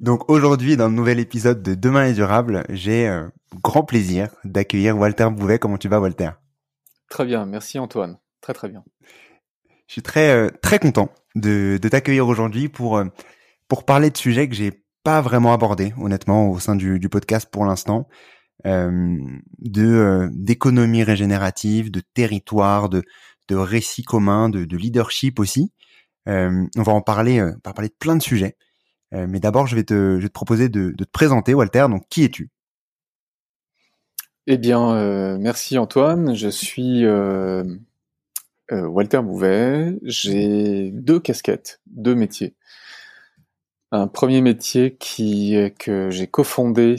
Donc aujourd'hui, dans le nouvel épisode de Demain est durable, j'ai euh, grand plaisir d'accueillir Walter Bouvet. Comment tu vas, Walter? Très bien, merci Antoine. Très très bien. Je suis très euh, très content de, de t'accueillir aujourd'hui pour euh, pour parler de sujets que j'ai pas vraiment abordés, honnêtement, au sein du, du podcast pour l'instant, euh, de euh, d'économie régénérative, de territoire, de de récits communs, de, de leadership aussi. on va en parler, on va parler de plein de sujets. Mais d'abord, je vais te proposer de, te présenter, Walter. Donc, qui es-tu? Eh bien, merci Antoine. Je suis euh, Walter Bouvet, j'ai deux casquettes, deux métiers. Un premier métier qui que j'ai cofondé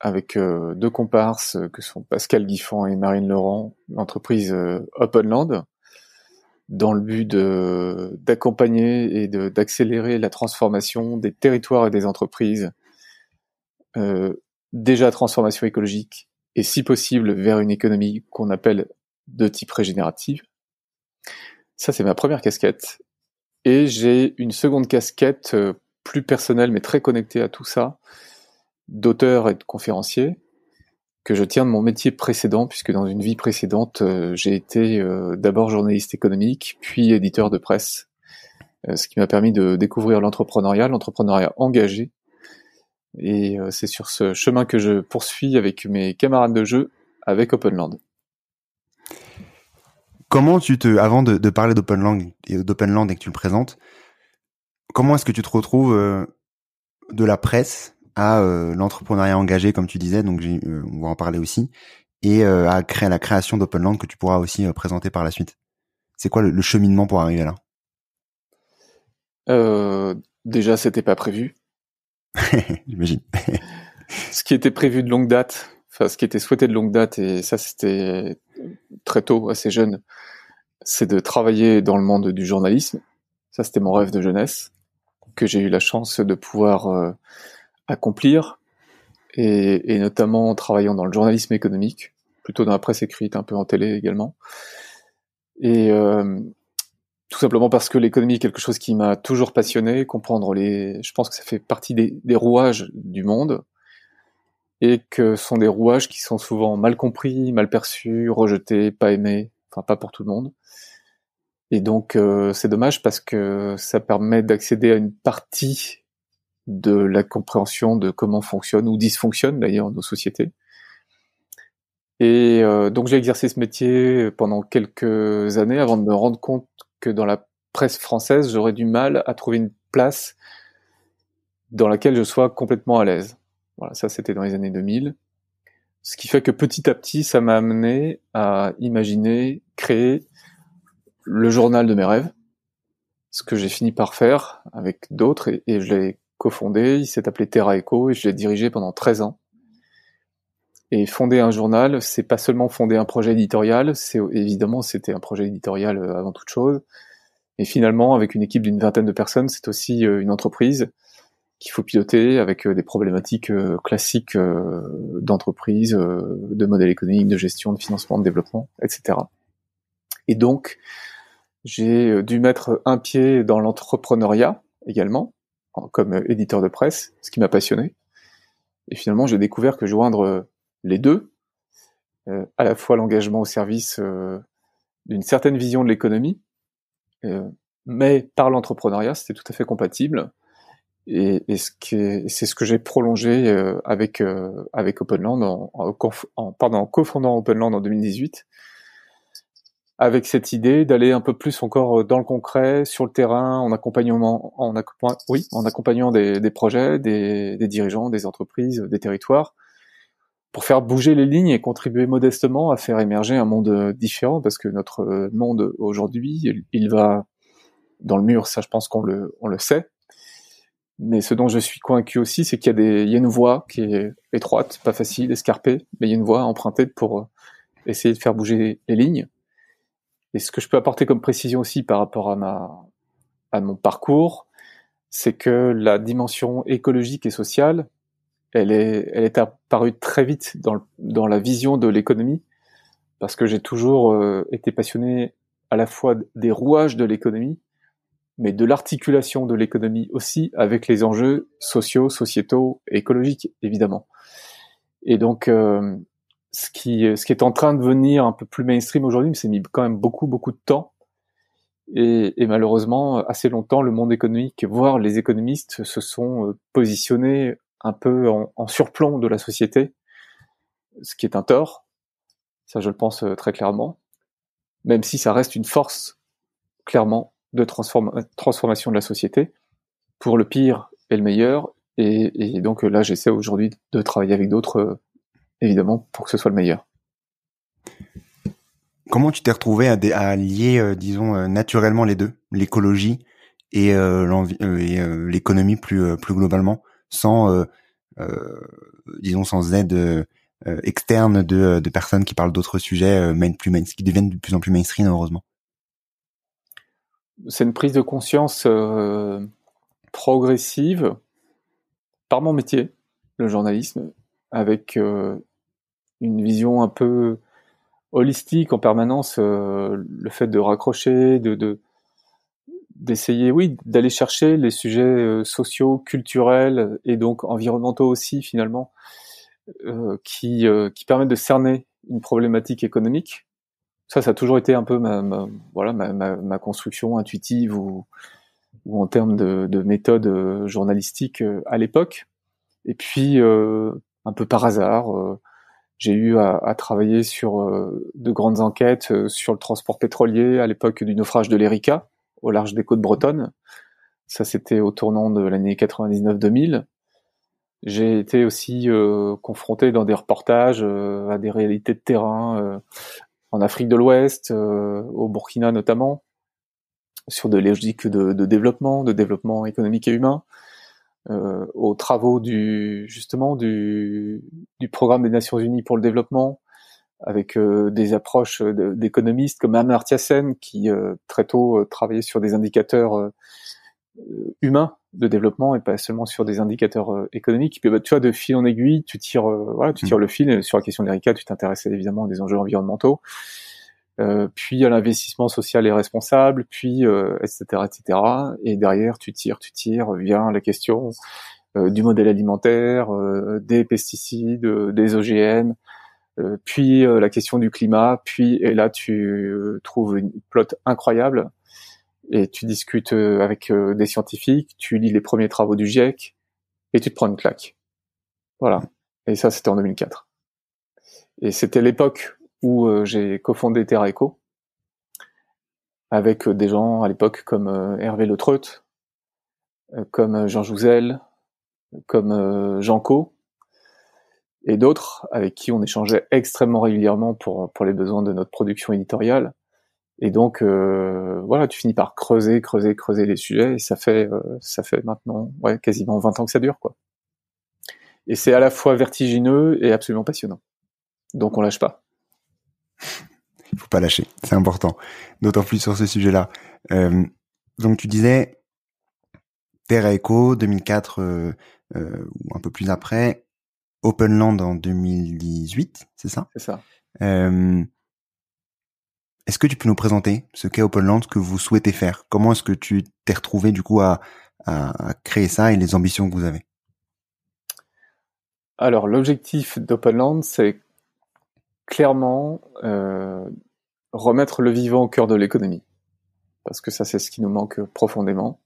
avec euh, deux comparses que sont Pascal Guiffon et Marine Laurent, l'entreprise euh, Openland, dans le but d'accompagner et d'accélérer la transformation des territoires et des entreprises, déjà transformation écologique et si possible vers une économie qu'on appelle de type régénérative. Ça, c'est ma première casquette. Et j'ai une seconde casquette euh, plus personnelle, mais très connectée à tout ça, d'auteur et de conférencier, que je tiens de mon métier précédent, puisque dans une vie précédente, euh, j'ai été euh, d'abord journaliste économique, puis éditeur de presse, ce qui m'a permis de découvrir l'entrepreneuriat, l'entrepreneuriat engagé. Et c'est sur ce chemin que je poursuis avec mes camarades de jeu avec Openland. Comment tu te, avant de, parler d'Openland et d'Openland et que tu le présentes, comment est-ce que tu te retrouves euh, de la presse à euh, l'entrepreneuriat engagé, comme tu disais, donc euh, on va en parler aussi, et à créer la création d'Openland que tu pourras aussi présenter par la suite. C'est quoi le, cheminement pour arriver là? Déjà, c'était pas prévu. J'imagine. ce qui était prévu de longue date, enfin ce qui était souhaité de longue date, et ça c'était très tôt, assez jeune, c'est de travailler dans le monde du journalisme. Ça, c'était mon rêve de jeunesse, que j'ai eu la chance de pouvoir euh, accomplir, et, notamment en travaillant dans le journalisme économique, plutôt dans la presse écrite, un peu en télé également. Et euh, tout simplement parce que l'économie est quelque chose qui m'a toujours passionné, comprendre les... Je pense que ça fait partie des, rouages du monde, et que ce sont des rouages qui sont souvent mal compris, mal perçus, rejetés, pas aimés, enfin pas pour tout le monde. Et donc euh, c'est dommage parce que ça permet d'accéder à une partie de la compréhension de comment fonctionnent ou dysfonctionnent d'ailleurs nos sociétés. Et euh, donc j'ai exercé ce métier pendant quelques années avant de me rendre compte que dans la presse française, j'aurais du mal à trouver une place dans laquelle je sois complètement à l'aise. Voilà, ça c'était dans les années 2000. Ce qui fait que petit à petit, ça m'a amené à imaginer, créer le journal de mes rêves, ce que j'ai fini par faire avec d'autres, et, je l'ai cofondé, il s'est appelé Terra Echo, et je l'ai dirigé pendant 13 ans. Et fonder un journal, c'est pas seulement fonder un projet éditorial, c'est évidemment c'était un projet éditorial euh, avant toute chose, et finalement avec une équipe d'une vingtaine de personnes, c'est aussi euh, une entreprise qu'il faut piloter avec des problématiques classiques d'entreprise, de modèle économique, de gestion, de financement, de développement, etc. Et donc, j'ai dû mettre un pied dans l'entrepreneuriat également, comme éditeur de presse, ce qui m'a passionné. Et finalement, j'ai découvert que joindre les deux, euh, à la fois l'engagement au service euh, d'une certaine vision de l'économie, euh, mais par l'entrepreneuriat, c'était tout à fait compatible. Et, et c'est ce que j'ai prolongé avec avec Openland en, en, en, pardon, en cofondant Openland en 2018 avec cette idée d'aller un peu plus encore euh, dans le concret, sur le terrain, en accompagnement, en, oui, en accompagnant des, des projets, des, des, dirigeants, des entreprises, des territoires, pour faire bouger les lignes et contribuer modestement à faire émerger un monde euh, différent, parce que notre euh, monde aujourd'hui, il va dans le mur, ça je pense qu'on le, on le sait. Mais ce dont je suis convaincu aussi, c'est qu'il y a des, il y a une voie qui est étroite, pas facile, escarpée, mais il y a une voie empruntée pour essayer de faire bouger les lignes et ce que je peux apporter comme précision aussi par rapport à ma à mon parcours, c'est que la dimension écologique et sociale, elle est elle est apparue très vite dans dans la vision de l'économie parce que j'ai toujours euh, été passionné à la fois des rouages de l'économie, mais de l'articulation de l'économie aussi avec les enjeux sociaux, sociétaux écologiques évidemment. Et donc euh, ce qui, ce qui est en train de devenir un peu plus mainstream aujourd'hui, mais c'est mis quand même beaucoup, beaucoup de temps. Et, et, malheureusement, assez longtemps, le monde économique, voire les économistes, se sont euh, positionnés un peu en, en, surplomb de la société, ce qui est un tort. Ça, je le pense euh, très clairement. Même si ça reste une force, clairement, de transformation de la société, pour le pire et le meilleur. Et, et donc là, j'essaie aujourd'hui de travailler avec d'autres évidemment, pour que ce soit le meilleur. Comment tu t'es retrouvé à, lier, euh, disons, euh, naturellement les deux, l'écologie et euh, l'économie plus, plus globalement, sans, disons, sans aide externe de, de, personnes qui parlent d'autres sujets plus qui deviennent de plus en plus mainstream, heureusement? C'est une prise de conscience progressive par mon métier, le journalisme, avec une vision un peu holistique en permanence, euh, le fait de raccrocher, de d'essayer, oui, d'aller chercher les sujets euh, sociaux, culturels et donc environnementaux aussi finalement, euh, qui qui permettent de cerner une problématique économique. Ça, ça a toujours été un peu ma, voilà ma, construction intuitive ou en termes de méthode journalistique à l'époque. Et puis un peu par hasard j'ai eu à, à, travailler sur euh, de grandes enquêtes euh, sur le transport pétrolier à l'époque du naufrage de l'Erika au large des côtes bretonnes. Ça, c'était au tournant de l'année 99-2000. J'ai été aussi euh, confronté dans des reportages à des réalités de terrain en Afrique de l'Ouest, au Burkina notamment, sur des logiques de, de développement, de développement économique et humain euh, aux travaux du justement du, du, programme des Nations Unies pour le développement, avec euh, des approches d'économistes comme Amartya Sen qui euh, très tôt euh, travaillait sur des indicateurs humains de développement et pas seulement sur des indicateurs économiques. Puis, bah, tu vois, de fil en aiguille, tu tires, voilà, tu tires le fil. sur la question d'Erika, tu t'intéressais évidemment des enjeux environnementaux. Euh, puis à l'investissement social et responsable, puis etc., euh, etc. Et derrière, tu tires, tu tires, vient la question euh, du modèle alimentaire, des pesticides, des OGM, puis la question du climat, puis et là tu trouves une plot incroyable et tu discutes avec des scientifiques, tu lis les premiers travaux du GIEC et tu te prends une claque. Voilà. Et ça, c'était en 2004. Et c'était l'époque où euh, j'ai cofondé Terra Eco avec euh, des gens à l'époque comme euh, Hervé Le Treut, comme Jean Jouzel, comme Jean Co et d'autres avec qui on échangeait extrêmement régulièrement pour les besoins de notre production éditoriale. Et donc voilà, tu finis par creuser, creuser, creuser les sujets et ça fait ça fait maintenant quasiment 20 ans que ça dure quoi. Et c'est à la fois vertigineux et absolument passionnant. Donc on lâche pas. Il faut pas lâcher, c'est important. D'autant plus sur ce sujet-là. Euh, donc tu disais, Terra Eco 2004 ou un peu plus après, Openland en 2018, c'est ça? C'est ça. Est-ce que tu peux nous présenter ce qu'est Openland, ce que vous souhaitez faire? Comment est-ce que tu t'es retrouvé du coup à, à, créer ça et les ambitions que vous avez? Alors l'objectif d'Openland, c'est clairement euh, remettre le vivant au cœur de l'économie, parce que ça c'est ce qui nous manque profondément,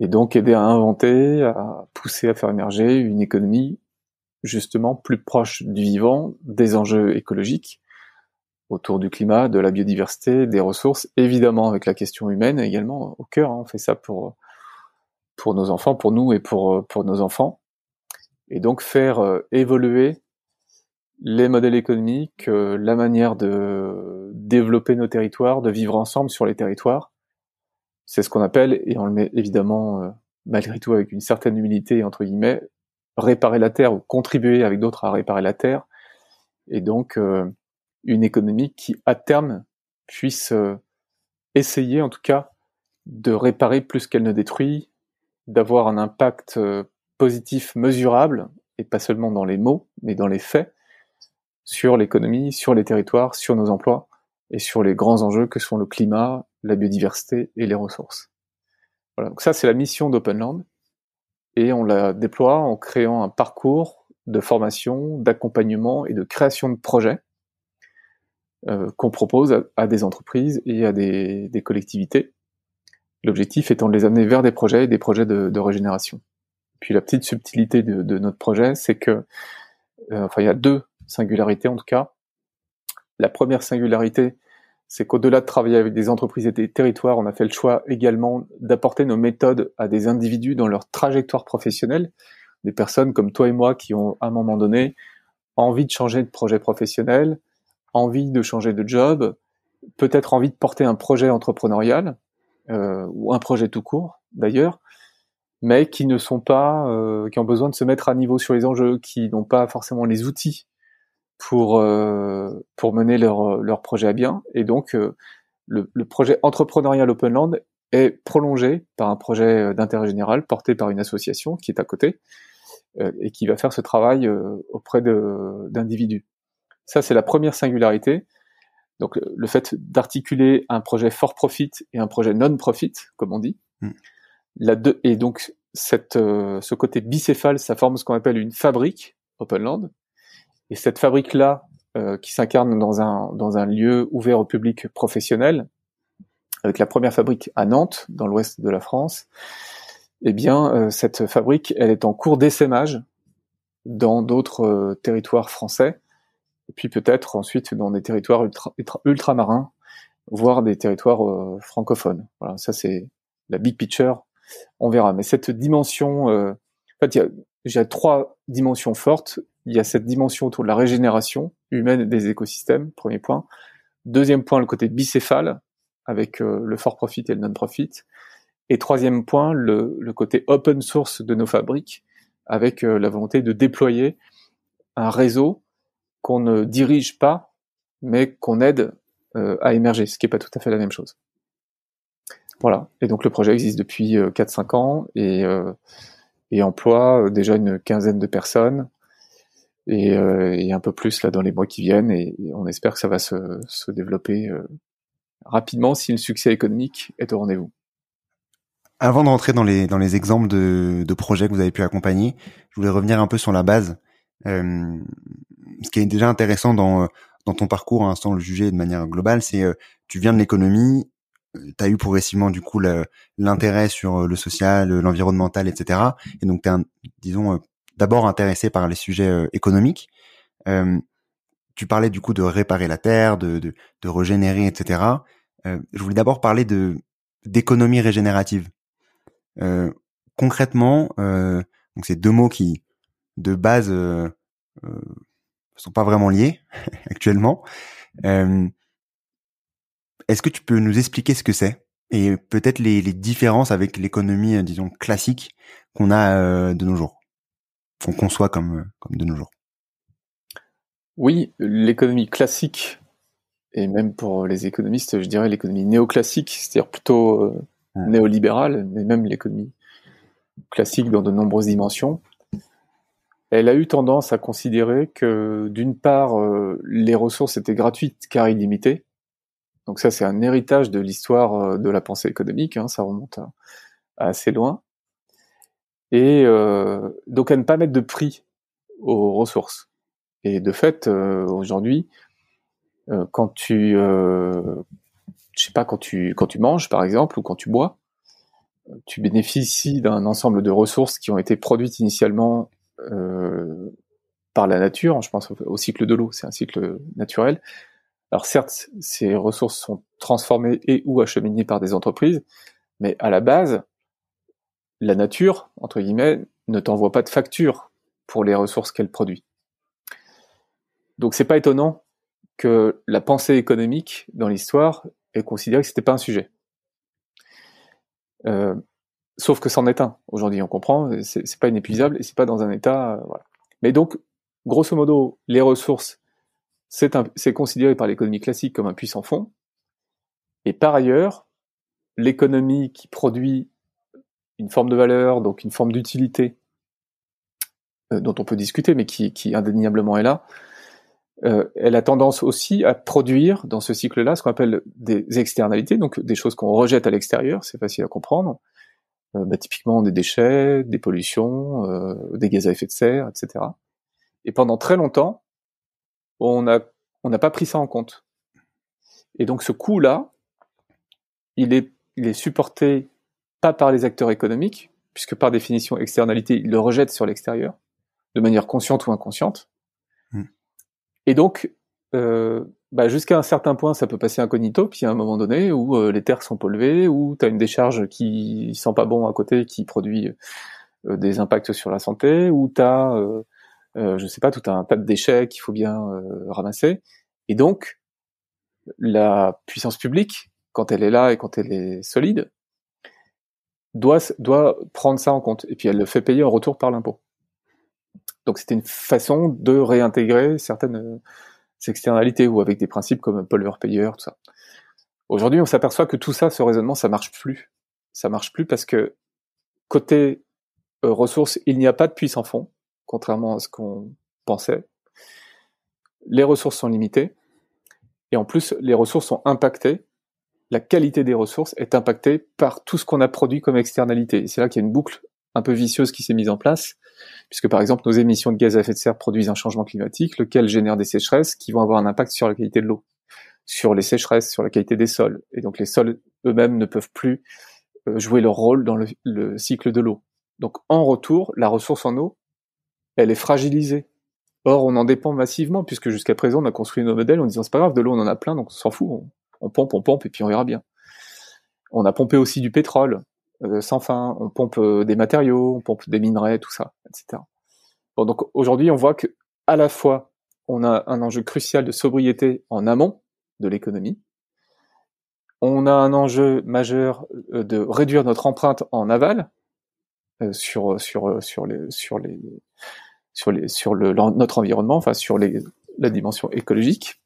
et donc aider à inventer, à pousser à faire émerger une économie justement plus proche du vivant, des enjeux écologiques autour du climat, de la biodiversité, des ressources, évidemment avec la question humaine également au cœur. On fait ça pour pour nos enfants, pour nous et pour pour nos enfants, et donc faire euh, évoluer les modèles économiques, euh, la manière de développer nos territoires, de vivre ensemble sur les territoires. C'est ce qu'on appelle, et on le met évidemment euh, malgré tout avec une certaine humilité entre guillemets, réparer la terre ou contribuer avec d'autres à réparer la terre. Et donc une économie qui, à terme, puisse euh, essayer, en tout cas, de réparer plus qu'elle ne détruit, d'avoir un impact euh, positif mesurable, et pas seulement dans les mots, mais dans les faits, sur l'économie, sur les territoires, sur nos emplois, et sur les grands enjeux que sont le climat, la biodiversité et les ressources. Voilà, donc ça c'est la mission d'Openland, et on la déploie en créant un parcours de formation, d'accompagnement et de création de projets euh, qu'on propose à, des entreprises et à des, collectivités. L'objectif étant de les amener vers des projets, des projets de, régénération. Puis la petite subtilité de, notre projet, c'est que, euh, enfin, il y a deux singularités en tout cas. La première singularité, c'est qu'au-delà de travailler avec des entreprises et des territoires, on a fait le choix également d'apporter nos méthodes à des individus dans leur trajectoire professionnelle, des personnes comme toi et moi qui ont à un moment donné envie de changer de projet professionnel, envie de changer de job, peut-être envie de porter un projet entrepreneurial euh, ou un projet tout court d'ailleurs, mais qui ne sont pas, euh, qui ont besoin de se mettre à niveau sur les enjeux, qui n'ont pas forcément les outils pour euh, pour mener leur leur projet à bien. Et donc le, le, projet entrepreneurial Openland est prolongé par un projet d'intérêt général porté par une association qui est à côté et qui va faire ce travail auprès d'individus. Ça, c'est la première singularité. Donc, le fait d'articuler un projet for profit et un projet non profit, comme on dit. Hmm. La deux, et donc, cette, euh, ce côté bicéphale, ça forme ce qu'on appelle une fabrique, Openland. Et cette fabrique-là, euh, qui s'incarne dans un, dans un lieu ouvert au public professionnel, avec la première fabrique à Nantes, dans l'ouest de la France, eh bien, euh, cette fabrique, elle est en cours d'essaimage dans d'autres territoires français puis peut-être ensuite dans des territoires ultra, ultramarins, voire des territoires euh, francophones. Voilà, ça c'est la big picture. On verra. Mais cette dimension, euh, en fait, il y a, trois dimensions fortes. Il y a cette dimension autour de la régénération humaine des écosystèmes, premier point. Deuxième point, le côté bicéphale, avec euh, le for profit et le non profit. Et troisième point, le, le, côté open source de nos fabriques, avec la volonté de déployer un réseau qu'on ne dirige pas, mais qu'on aide euh, à émerger, ce qui n'est pas tout à fait la même chose. Voilà. Et donc le projet existe depuis 4-5 euh, ans et, euh, et emploie déjà une quinzaine de personnes et, et, un peu plus là dans les mois qui viennent et, on espère que ça va se, se développer rapidement si le succès économique est au rendez-vous. Avant de rentrer dans les, dans les exemples de, de projets que vous avez pu accompagner, je voulais revenir un peu sur la base. Euh, ce qui est déjà intéressant dans dans ton parcours, hein, sans le juger de manière globale, c'est euh, tu viens de l'économie, euh, tu as eu progressivement du coup l'intérêt sur le social, l'environnemental, etc. Et donc tu es, disons, d'abord intéressé par les sujets économiques. tu parlais du coup de réparer la terre, de, de, régénérer, etc. je voulais d'abord parler de d'économie régénérative. concrètement, donc c'est deux mots qui de base euh, euh, sont pas vraiment liés actuellement. Euh, Est-ce que tu peux nous expliquer ce que c'est et peut-être les, les, différences avec l'économie, euh, disons classique qu'on a euh, de nos jours, qu'on conçoit comme comme de nos jours Oui, l'économie classique et même pour les économistes, je dirais l'économie néoclassique, c'est-à-dire plutôt néolibérale, mais même l'économie classique dans de nombreuses dimensions, elle a eu tendance à considérer que d'une part, euh, les ressources étaient gratuites car illimitées. Donc ça, c'est un héritage de l'histoire euh, de la pensée économique, hein, ça remonte à, assez loin. Et euh, donc à ne pas mettre de prix aux ressources. Et de fait, aujourd'hui, quand tu, je sais pas, quand tu quand tu manges par exemple ou quand tu bois, tu bénéficies d'un ensemble de ressources qui ont été produites initialement euh, par la nature. Je pense au, cycle de l'eau, c'est un cycle naturel. Alors certes, ces ressources sont transformées et ou acheminées par des entreprises, mais à la base, la nature, entre guillemets, ne t'envoie pas de facture pour les ressources qu'elle produit. Donc c'est pas étonnant que la pensée économique dans l'histoire ait considéré que c'était pas un sujet. Euh, Sauf que c'en est un. Aujourd'hui, on comprend, c'est pas inépuisable et c'est pas dans un état. Euh. Mais donc, grosso modo, les ressources, c'est considéré par l'économie classique comme un puissant fond. Et par ailleurs, l'économie qui produit une forme de valeur, donc une forme d'utilité, euh, dont on peut discuter, mais qui, indéniablement est là, euh, elle a tendance aussi à produire dans ce cycle-là ce qu'on appelle des externalités, donc des choses qu'on rejette à l'extérieur, c'est facile à comprendre, euh, bah, typiquement des déchets, des pollutions, des gaz à effet de serre, etc. Et pendant très longtemps, on n'a pas pris ça en compte. Et donc ce coût-là, il est supporté pas par les acteurs économiques, puisque par définition externalité, ils le rejettent sur l'extérieur, de manière consciente ou inconsciente. Hmm. Et donc, euh, bah jusqu'à un certain point, ça peut passer incognito, puis à un moment donné où euh, les terres sont polluées, où tu as une décharge qui sent pas bon à côté, qui produit euh, des impacts sur la santé, où tu as, euh, je sais pas, tout un tas de déchets qu'il faut bien ramasser. Et donc, la puissance publique, quand elle est là et quand elle est solide, doit, doit prendre ça en compte. Et puis elle le fait payer en retour par l'impôt. Donc c'était une façon de réintégrer certaines externalités ou avec des principes comme pollueur-payeur, tout ça. Aujourd'hui, on s'aperçoit que tout ça, ce raisonnement, ça marche plus. Ça marche plus parce que côté euh, ressources, il n'y a pas de puissant fond, contrairement à ce qu'on pensait. Les ressources sont limitées et en plus, les ressources sont impactées. La qualité des ressources est impactée par tout ce qu'on a produit comme externalité. C'est là qu'il y a une boucle un peu vicieuse qui s'est mise en place, puisque par exemple nos émissions de gaz à effet de serre produisent un changement climatique, lequel génère des sécheresses qui vont avoir un impact sur la qualité de l'eau, sur les sécheresses, sur la qualité des sols. Et donc les sols eux-mêmes ne peuvent plus euh, jouer leur rôle dans le, cycle de l'eau. Donc en retour, la ressource en eau, elle est fragilisée. Or, on en dépend massivement, puisque jusqu'à présent, on a construit nos modèles en disant c'est pas grave, de l'eau on en a plein, donc on s'en fout, on pompe, on pompe, et puis on verra bien. On a pompé aussi du pétrole, euh, sans fin, on pompe euh, des matériaux, on pompe des minerais, tout ça, etc. Bon, donc aujourd'hui, on voit que à la fois, on a un enjeu crucial de sobriété en amont de l'économie, on a un enjeu majeur euh, de réduire notre empreinte en aval sur notre environnement, enfin sur la dimension écologique.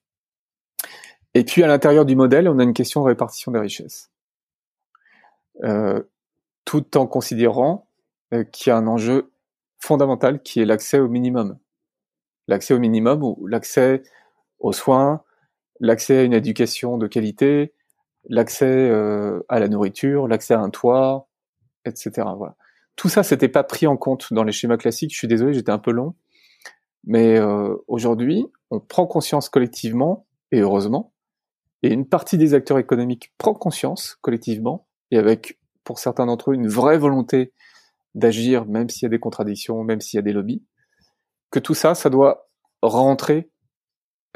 Et puis à l'intérieur du modèle, on a une question de répartition des richesses. Euh, tout en considérant euh, qu'il y a un enjeu fondamental qui est l'accès au minimum. L'accès au minimum ou l'accès aux soins, l'accès à une éducation de qualité, l'accès euh, à la nourriture, l'accès à un toit, etc. Voilà. Tout ça, c'était pas pris en compte dans les schémas classiques. Je suis désolé, j'étais un peu long, mais euh, aujourd'hui, on prend conscience collectivement et heureusement, et une partie des acteurs économiques prend conscience collectivement et avec pour certains d'entre eux, une vraie volonté d'agir, même s'il y a des contradictions, même s'il y a des lobbies, que tout ça, ça doit rentrer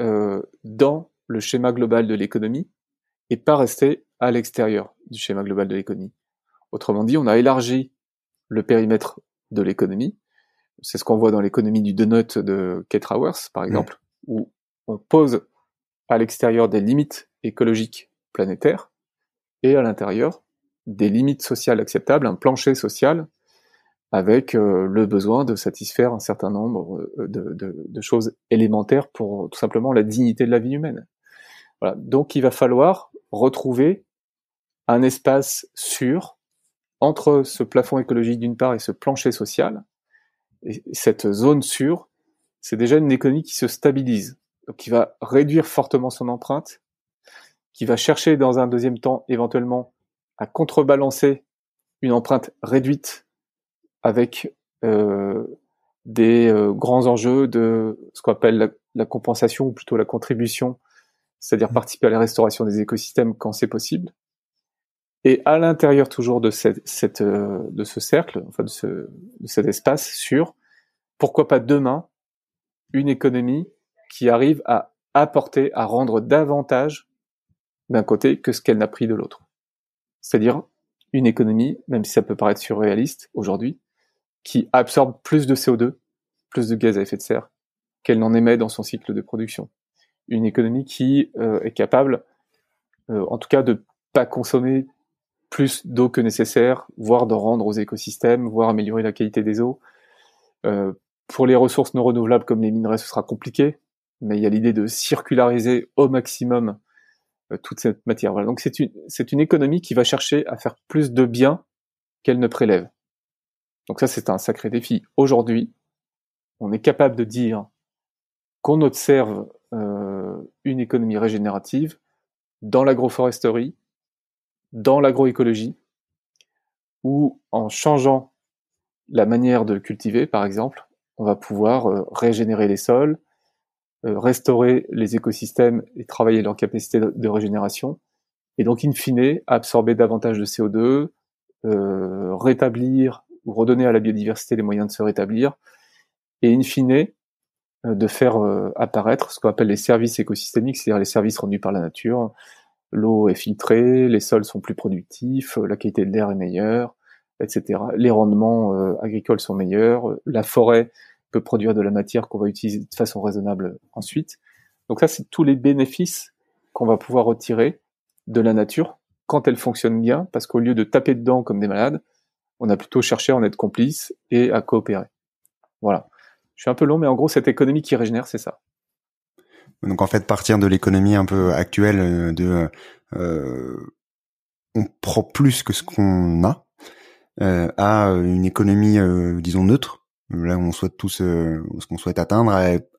euh, dans le schéma global de l'économie et pas rester à l'extérieur du schéma global de l'économie. Autrement dit, on a élargi le périmètre de l'économie. C'est ce qu'on voit dans l'économie du donut de Kate Raworth, par exemple, où on pose à l'extérieur des limites écologiques planétaires et à l'intérieur des limites sociales acceptables, un plancher social avec euh, le besoin de satisfaire un certain nombre euh, de, choses élémentaires pour tout simplement la dignité de la vie humaine. Voilà. Donc il va falloir retrouver un espace sûr entre ce plafond écologique d'une part et ce plancher social, et cette zone sûre, c'est déjà une économie qui se stabilise, qui va réduire fortement son empreinte, qui va chercher dans un deuxième temps éventuellement à contrebalancer une empreinte réduite avec euh, des euh, grands enjeux de ce qu'on appelle la, compensation ou plutôt la contribution, c'est-à-dire mmh. participer à la restauration des écosystèmes quand c'est possible. Et à l'intérieur toujours de cette, cette euh, de ce cercle, enfin de, ce, de cet espace sûr, pourquoi pas demain une économie qui arrive à apporter, à rendre davantage d'un côté que ce qu'elle n'a pris de l'autre. C'est-à-dire une économie, même si ça peut paraître surréaliste aujourd'hui, qui absorbe plus de CO2, plus de gaz à effet de serre qu'elle n'en émet dans son cycle de production. Une économie qui euh, est capable, euh, en tout cas, de pas consommer plus d'eau que nécessaire, voire d'en rendre aux écosystèmes, voire améliorer la qualité des eaux. Euh, pour les ressources non renouvelables comme les minerais, ce sera compliqué, mais il y a l'idée de circulariser au maximum toute cette matière. Donc c'est une, économie qui va chercher à faire plus de bien qu'elle ne prélève. Donc ça, c'est un sacré défi. Aujourd'hui, on est capable de dire qu'on observe euh, une économie régénérative dans l'agroforesterie, dans l'agroécologie, où en changeant la manière de cultiver, par exemple, on va pouvoir euh, régénérer les sols, euh, restaurer les écosystèmes et travailler leur capacité de, régénération, et donc in fine absorber davantage de CO2, rétablir ou redonner à la biodiversité les moyens de se rétablir, et in fine, euh, de faire euh, apparaître ce qu'on appelle les services écosystémiques, c'est-à-dire les services rendus par la nature. L'eau est filtrée, les sols sont plus productifs, la qualité de l'air est meilleure, etc. Les rendements euh, agricoles sont meilleurs, la forêt peut produire de la matière qu'on va utiliser de façon raisonnable ensuite. Donc ça, c'est tous les bénéfices qu'on va pouvoir retirer de la nature quand elle fonctionne bien, parce qu'au lieu de taper dedans comme des malades, on a plutôt cherché à en être complice et à coopérer. Voilà. Je suis un peu long, mais en gros, cette économie qui régénère, c'est ça. Donc en fait, partir de l'économie un peu actuelle, euh, de euh, on prend plus que ce qu'on a, euh, à une économie, euh, disons neutre, là où on souhaite tous ce qu'on souhaite atteindre,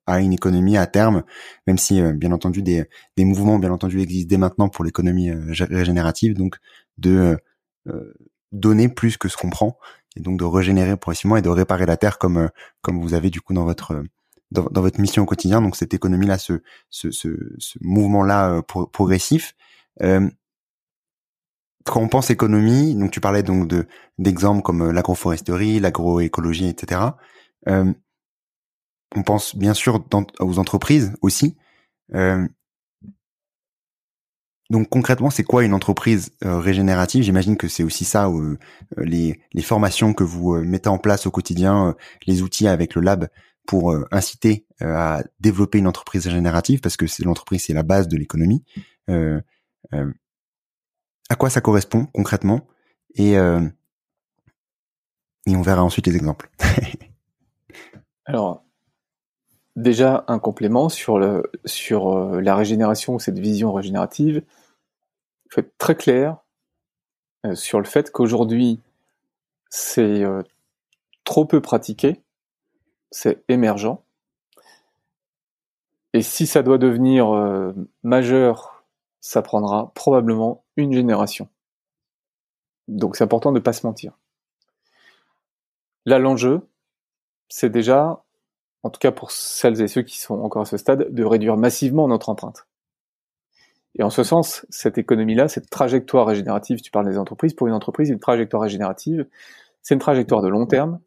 à, une économie à terme, même si bien entendu des, des mouvements bien entendu existent dès maintenant pour l'économie régénérative, donc de donner plus que ce qu'on prend et donc de régénérer progressivement et de réparer la terre comme euh, comme vous avez du coup dans votre euh, dans, votre mission au quotidien. Donc cette économie là, ce ce, ce, mouvement là euh, progressif. Euh, quand on pense économie, donc tu parlais donc de d'exemples comme l'agroforesterie, l'agroécologie, etc. Euh, on pense bien sûr aux entreprises aussi. Euh, donc concrètement, c'est quoi une entreprise euh, régénérative? J'imagine que c'est aussi ça, euh, euh, les, les, formations que vous mettez en place au quotidien, les outils avec le lab pour inciter à développer une entreprise régénérative, parce que c'est l'entreprise, c'est la base de l'économie. À quoi ça correspond concrètement et, et on verra ensuite les exemples. Alors, déjà un complément sur, sur la régénération, cette vision régénérative faut être très clair euh, sur le fait qu'aujourd'hui, c'est euh, trop peu pratiqué, c'est émergent. Et si ça doit devenir euh, majeur, ça prendra probablement une génération. Donc c'est important de ne pas se mentir. Là, l'enjeu, c'est déjà, en tout cas pour celles et ceux qui sont encore à ce stade, de réduire massivement notre empreinte. Et en ce sens, cette économie-là, cette trajectoire régénérative, tu parles des entreprises, pour une entreprise, une trajectoire régénérative, c'est une trajectoire de long terme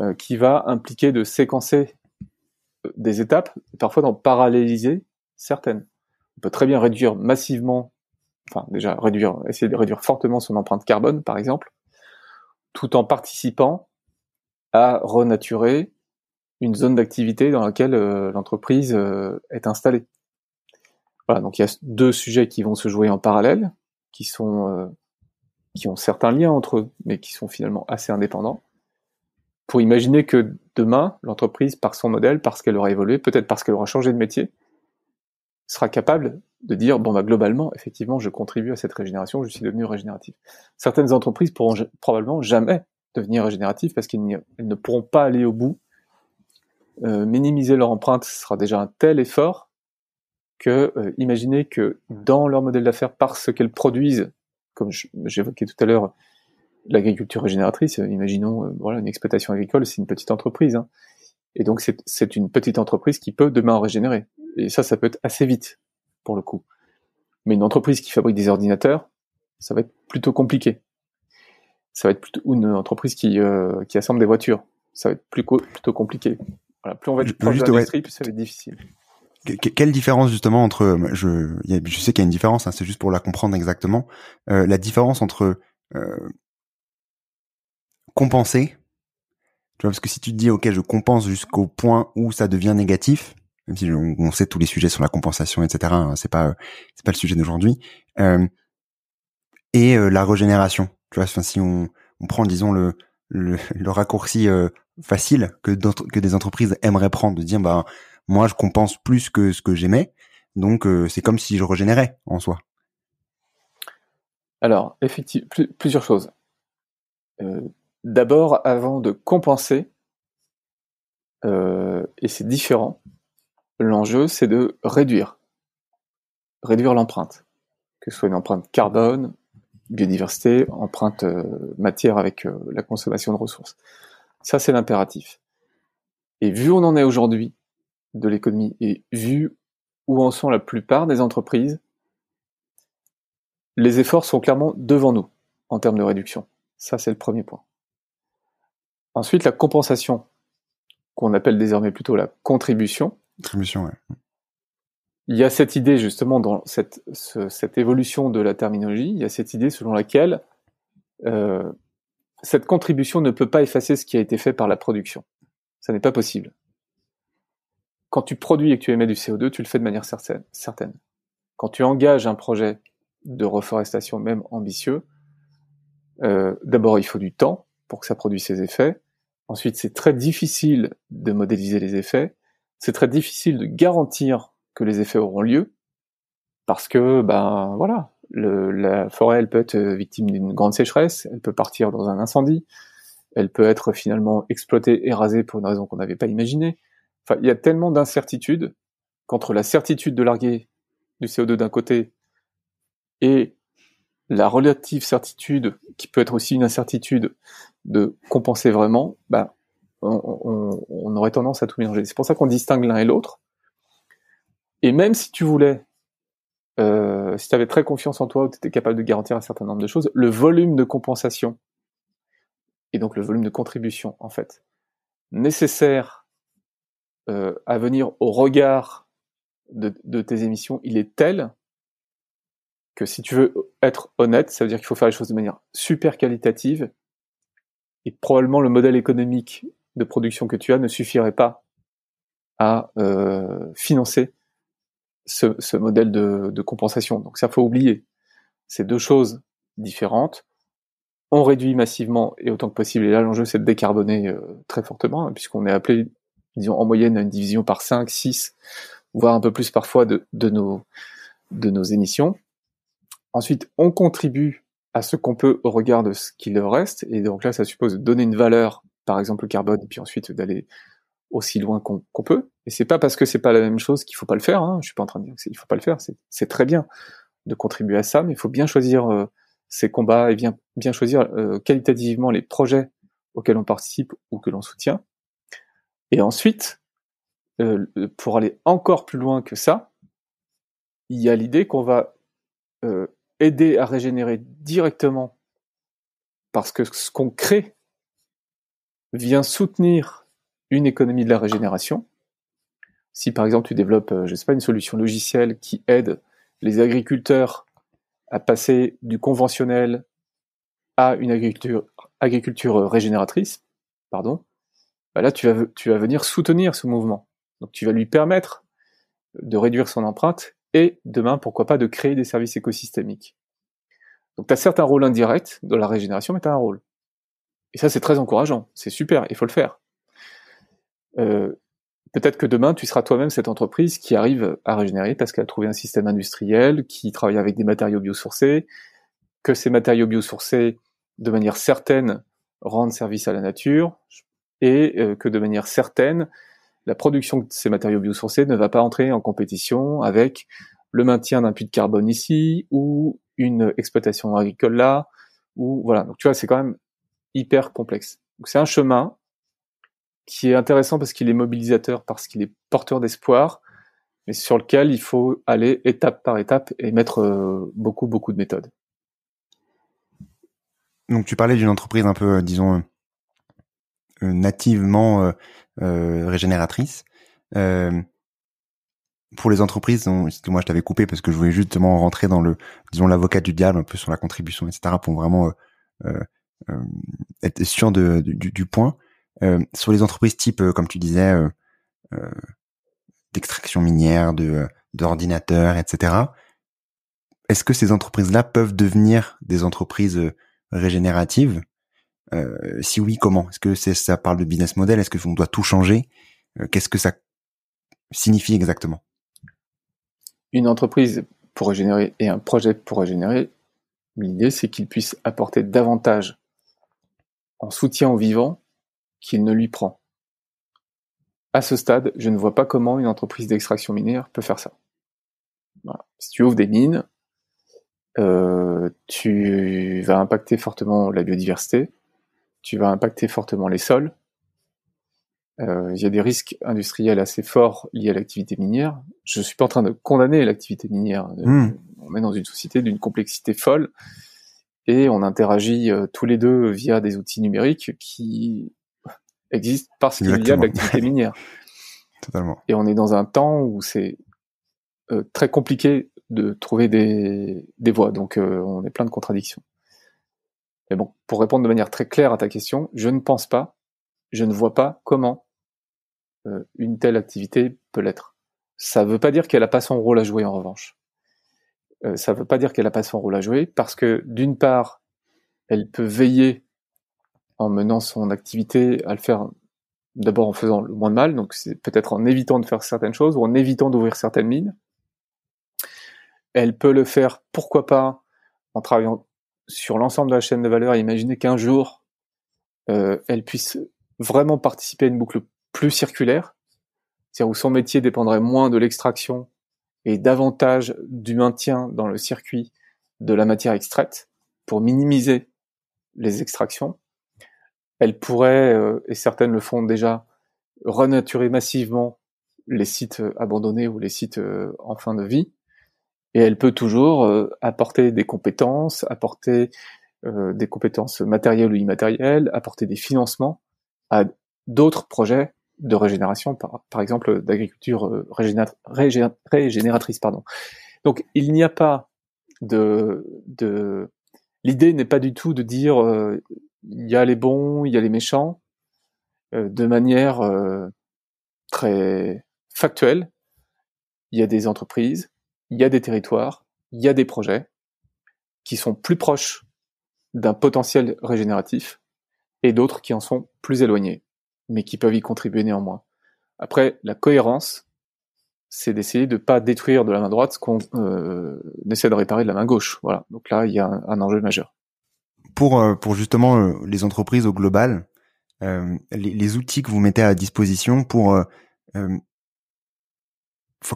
euh, qui va impliquer de séquencer euh, des étapes, parfois d'en paralléliser certaines. On peut très bien réduire massivement, enfin déjà réduire, essayer de réduire fortement son empreinte carbone, par exemple, tout en participant à renaturer une zone d'activité dans laquelle euh, l'entreprise est installée. Voilà, donc il y a deux sujets qui vont se jouer en parallèle, qui sont euh, qui ont certains liens entre eux, mais qui sont finalement assez indépendants. Pour imaginer que demain, l'entreprise, par son modèle, parce qu'elle aura évolué, peut-être parce qu'elle aura changé de métier, sera capable de dire bon bah globalement effectivement je contribue à cette régénération, je suis devenu régénératif. Certaines entreprises pourront probablement jamais devenir régénératives parce qu'elles ne pourront pas aller au bout. Euh, minimiser leur empreinte sera déjà un tel effort que euh, que dans leur modèle d'affaires parce qu'elles produisent, comme j'évoquais tout à l'heure, l'agriculture régénératrice, euh, imaginons voilà une exploitation agricole, c'est une petite entreprise, hein. et donc c'est une petite entreprise qui peut demain régénérer. Et ça, ça peut être assez vite pour le coup. Mais une entreprise qui fabrique des ordinateurs, ça va être plutôt compliqué. Ça va être plutôt une entreprise qui, euh, qui assemble des voitures. Ça va être plus plutôt compliqué. Voilà, plus on va être proche de l'industrie, plus ça va être difficile. Quelle différence justement entre je je sais qu'il y a une différence hein, c'est juste pour la comprendre exactement euh, la différence entre euh, compenser tu vois parce que si tu te dis ok je compense jusqu'au point où ça devient négatif même si on, sait tous les sujets sur la compensation, etc. Hein, c'est pas c'est pas le sujet d'aujourd'hui. Euh, et euh, la régénération. Tu vois, si on, prend disons le le, raccourci euh, facile que que des entreprises aimeraient prendre, de dire bah moi je compense plus que ce que j'aimais, donc c'est comme si je régénérais en soi. Alors effectivement plusieurs choses. D'abord, avant de compenser, et c'est différent l'enjeu, c'est de réduire, réduire l'empreinte, que ce soit une empreinte carbone, biodiversité, empreinte euh, matière avec euh, la consommation de ressources. Ça, c'est l'impératif. Et vu où on en est aujourd'hui de l'économie et vu où en sont la plupart des entreprises, les efforts sont clairement devant nous en termes de réduction. Ça, c'est le premier point. Ensuite, la compensation, qu'on appelle désormais plutôt la contribution, il y a cette idée justement dans cette, cette évolution de la terminologie, il y a cette idée selon laquelle euh, cette contribution ne peut pas effacer ce qui a été fait par la production. Ça n'est pas possible. Quand tu produis et que tu émets du CO2, tu le fais de manière certaine. certaine. Quand tu engages un projet de reforestation, même ambitieux, euh, d'abord il faut du temps pour que ça produise ses effets. Ensuite, c'est très difficile de modéliser les effets c'est très difficile de garantir que les effets auront lieu parce que ben voilà, la forêt elle peut être victime d'une grande sécheresse, elle peut partir dans un incendie, elle peut être finalement exploitée et rasée pour une raison qu'on n'avait pas imaginée. Enfin, il y a tellement d'incertitudes qu'entre la certitude de larguer du CO2 d'un côté et la relative certitude, qui peut être aussi une incertitude, de compenser vraiment, ben, on, aurait tendance à tout mélanger. C'est pour ça qu'on distingue l'un et l'autre. Et même si tu voulais, euh, si tu avais très confiance en toi, ou tu étais capable de garantir un certain nombre de choses, le volume de compensation, et donc le volume de contribution, en fait, nécessaire euh, à venir au regard de, de, tes émissions, il est tel que si tu veux être honnête, ça veut dire qu'il faut faire les choses de manière super qualitative, et probablement le modèle économique de production que tu as ne suffirait pas à euh, financer ce, modèle de, compensation. Donc ça faut oublier. C'est deux choses différentes. On réduit massivement et autant que possible. Et là l'enjeu c'est de décarboner euh, très fortement, hein, puisqu'on est appelé, disons en moyenne à une division par 5, 6, voire un peu plus parfois de, de, nos, de nos émissions. Ensuite, on contribue à ce qu'on peut au regard de ce qu'il reste. Et donc là, ça suppose de donner une valeur par exemple le carbone, et puis ensuite d'aller aussi loin qu'on peut. Et c'est pas parce que c'est pas la même chose qu'il faut pas le faire. Hein. Je suis pas en train de dire qu'il faut pas le faire. C'est très bien de contribuer à ça, mais il faut bien choisir euh, ses combats et bien, bien choisir euh, qualitativement les projets auxquels on participe ou que l'on soutient. Et ensuite, euh, pour aller encore plus loin que ça, il y a l'idée qu'on va aider à régénérer directement parce que ce qu'on crée vient soutenir une économie de la régénération. Si par exemple tu développes, euh, je une solution logicielle qui aide les agriculteurs à passer du conventionnel à une agriculture, agriculture régénératrice, pardon, bah là tu vas, tu vas venir soutenir ce mouvement. Donc tu vas lui permettre de réduire son empreinte et demain, pourquoi pas, de créer des services écosystémiques. Donc tu as certes un rôle indirect dans la régénération, mais tu as un rôle. Et ça, c'est très encourageant. C'est super, il faut le faire. Euh, peut-être que demain, tu seras toi-même cette entreprise qui arrive à régénérer parce qu'elle a trouvé un système industriel, qui travaille avec des matériaux biosourcés, que ces matériaux biosourcés, de manière certaine, rendent service à la nature, et euh, que de manière certaine, la production de ces matériaux biosourcés ne va pas entrer en compétition avec le maintien d'un puits de carbone ici, ou une exploitation agricole là, ou voilà. Donc tu vois, c'est quand même hyper complexe. Donc c'est un chemin qui est intéressant parce qu'il est mobilisateur, parce qu'il est porteur d'espoir, mais sur lequel il faut aller étape par étape et mettre euh, beaucoup, beaucoup de méthodes. Donc tu parlais d'une entreprise un peu, euh, disons, euh, nativement régénératrice. pour les entreprises, moi je t'avais coupé parce que je voulais justement rentrer dans le, disons, l'avocat du diable un peu sur la contribution, etc. pour vraiment être sûr du, point. Euh, sur les entreprises type, euh, comme tu disais, euh, d'extraction minière, de d'ordinateurs, etc. Est-ce que ces entreprises-là peuvent devenir des entreprises régénératives? Si oui, comment? Est-ce que ça parle de business model? Est-ce qu'on doit tout changer? Qu'est-ce que ça signifie exactement? Une entreprise pour régénérer et un projet pour régénérer, l'idée c'est qu'il puisse apporter davantage en soutien aux vivants qu'il ne lui prend. À ce stade, je ne vois pas comment une entreprise d'extraction minière peut faire ça. Si tu ouvres des mines, euh, tu vas impacter fortement la biodiversité, tu vas impacter fortement les sols. Euh, il y a des risques industriels assez forts liés à l'activité minière. Je ne suis pas en train de condamner l'activité minière. Hmm. On est dans une société d'une complexité folle et on interagit euh, tous les deux via des outils numériques qui existe parce qu'il y a de l'activité minière. Totalement. Et on est dans un temps où c'est euh, très compliqué de trouver des, des voies, donc euh, on est plein de contradictions. Mais bon, pour répondre de manière très claire à ta question, je ne pense pas, je ne vois pas comment euh, une telle activité peut l'être. Ça ne veut pas dire qu'elle n'a pas son rôle à jouer en revanche. Ça ne veut pas dire qu'elle n'a pas son rôle à jouer parce que d'une part, elle peut veiller en menant son activité à le faire d'abord en faisant le moins de mal, donc c'est peut-être en évitant de faire certaines choses ou en évitant d'ouvrir certaines mines. Elle peut le faire, pourquoi pas, en travaillant sur l'ensemble de la chaîne de valeur et imaginer qu'un jour, euh, elle puisse vraiment participer à une boucle plus circulaire, c'est-à-dire où son métier dépendrait moins de l'extraction et davantage du maintien dans le circuit de la matière extraite pour minimiser les extractions elle pourrait, euh, et certaines le font déjà, renaturer massivement les sites euh, abandonnés ou les sites euh, en fin de vie. Et elle peut toujours apporter des compétences, apporter des compétences matérielles ou immatérielles, apporter des financements à d'autres projets de régénération, par, par exemple d'agriculture régénératrice. Pardon. Donc il n'y a pas de... de... L'idée n'est pas du tout de dire il y a les bons, il y a les méchants, euh, de manière euh, très factuelle. Il y a des entreprises, il y a des territoires, il y a des projets qui sont plus proches d'un potentiel régénératif et d'autres qui en sont plus éloignés, mais qui peuvent y contribuer néanmoins. Après, la cohérence, c'est d'essayer de pas détruire de la main droite ce qu'on euh, essaie de réparer de la main gauche. Voilà. Donc là, il y a un enjeu majeur pour euh, pour justement euh, les entreprises au global, euh, les, les, outils que vous mettez à disposition pour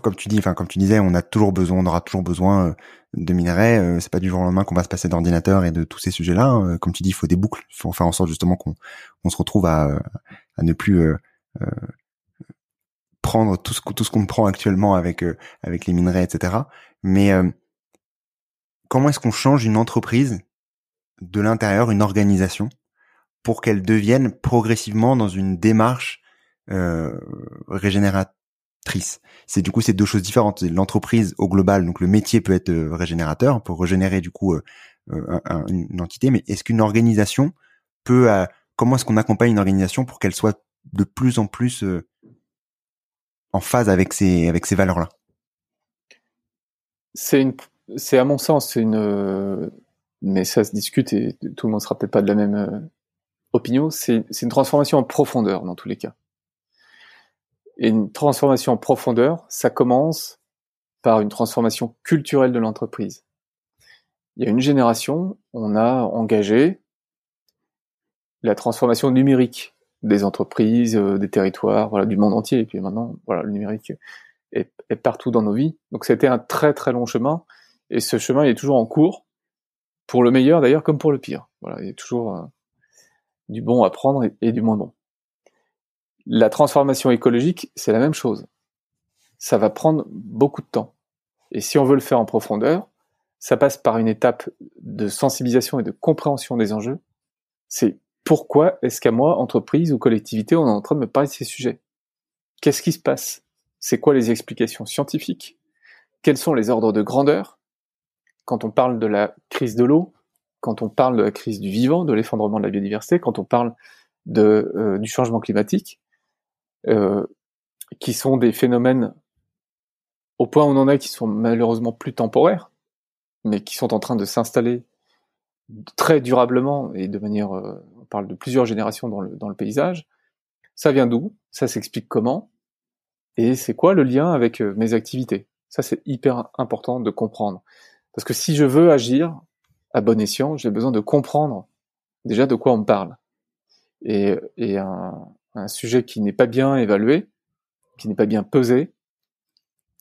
comme tu dis, enfin comme tu disais, on a toujours besoin, on aura toujours besoin de minerais. c'est pas du jour au lendemain qu'on va se passer d'ordinateur et de tous ces sujets-là. Hein. Comme tu dis, il faut des boucles. Il faut faire en sorte justement qu'on on se retrouve à, à ne plus euh, prendre tout ce tout ce qu'on prend actuellement avec avec les minerais, etc. Mais comment est-ce qu'on change une entreprise de l'intérieur une organisation pour qu'elle devienne progressivement dans une démarche euh, régénératrice. C'est du coup c'est deux choses différentes. L'entreprise au global, donc le métier peut être euh, régénérateur pour régénérer du coup euh, une entité, mais est-ce qu'une organisation peut comment est-ce qu'on accompagne une organisation pour qu'elle soit de plus en plus en phase avec ces avec ces valeurs là C'est une c'est à mon sens une mais ça se discute et tout le monde sera peut-être pas de la même euh, opinion. C'est une transformation en profondeur dans tous les cas. Et une transformation en profondeur, ça commence par une transformation culturelle de l'entreprise. Il y a une génération, on a engagé la transformation numérique des entreprises, euh, des territoires, voilà, du monde entier. Et puis maintenant, voilà, le numérique est, partout dans nos vies. Donc c'était un très très long chemin. Et ce chemin il est toujours en cours, pour le meilleur d'ailleurs comme pour le pire. Voilà, il y a toujours euh, du bon à prendre et, du moins bon. La transformation écologique, c'est la même chose. Ça va prendre beaucoup de temps. Et si on veut le faire en profondeur, ça passe par une étape de sensibilisation et de compréhension des enjeux. C'est pourquoi est-ce qu'à moi, entreprise ou collectivité, on est en train de me parler de ces sujets? Qu'est-ce qui se passe? C'est quoi les explications scientifiques? Quels sont les ordres de grandeur? Quand on parle de la crise de l'eau, quand on parle de la crise du vivant, de l'effondrement de la biodiversité, quand on parle euh, du changement climatique, euh, qui sont des phénomènes au point où on en est qui sont malheureusement plus temporaires, mais qui sont en train de s'installer très durablement et de manière, euh, on parle de plusieurs générations dans le, dans le paysage. Ça vient d'où? Ça s'explique comment? Et c'est quoi le lien avec euh, mes activités? Ça, c'est hyper important de comprendre. Parce que si je veux agir à bon escient, j'ai besoin de comprendre déjà de quoi on me parle. Et, et un, un sujet qui n'est pas bien évalué, qui n'est pas bien pesé,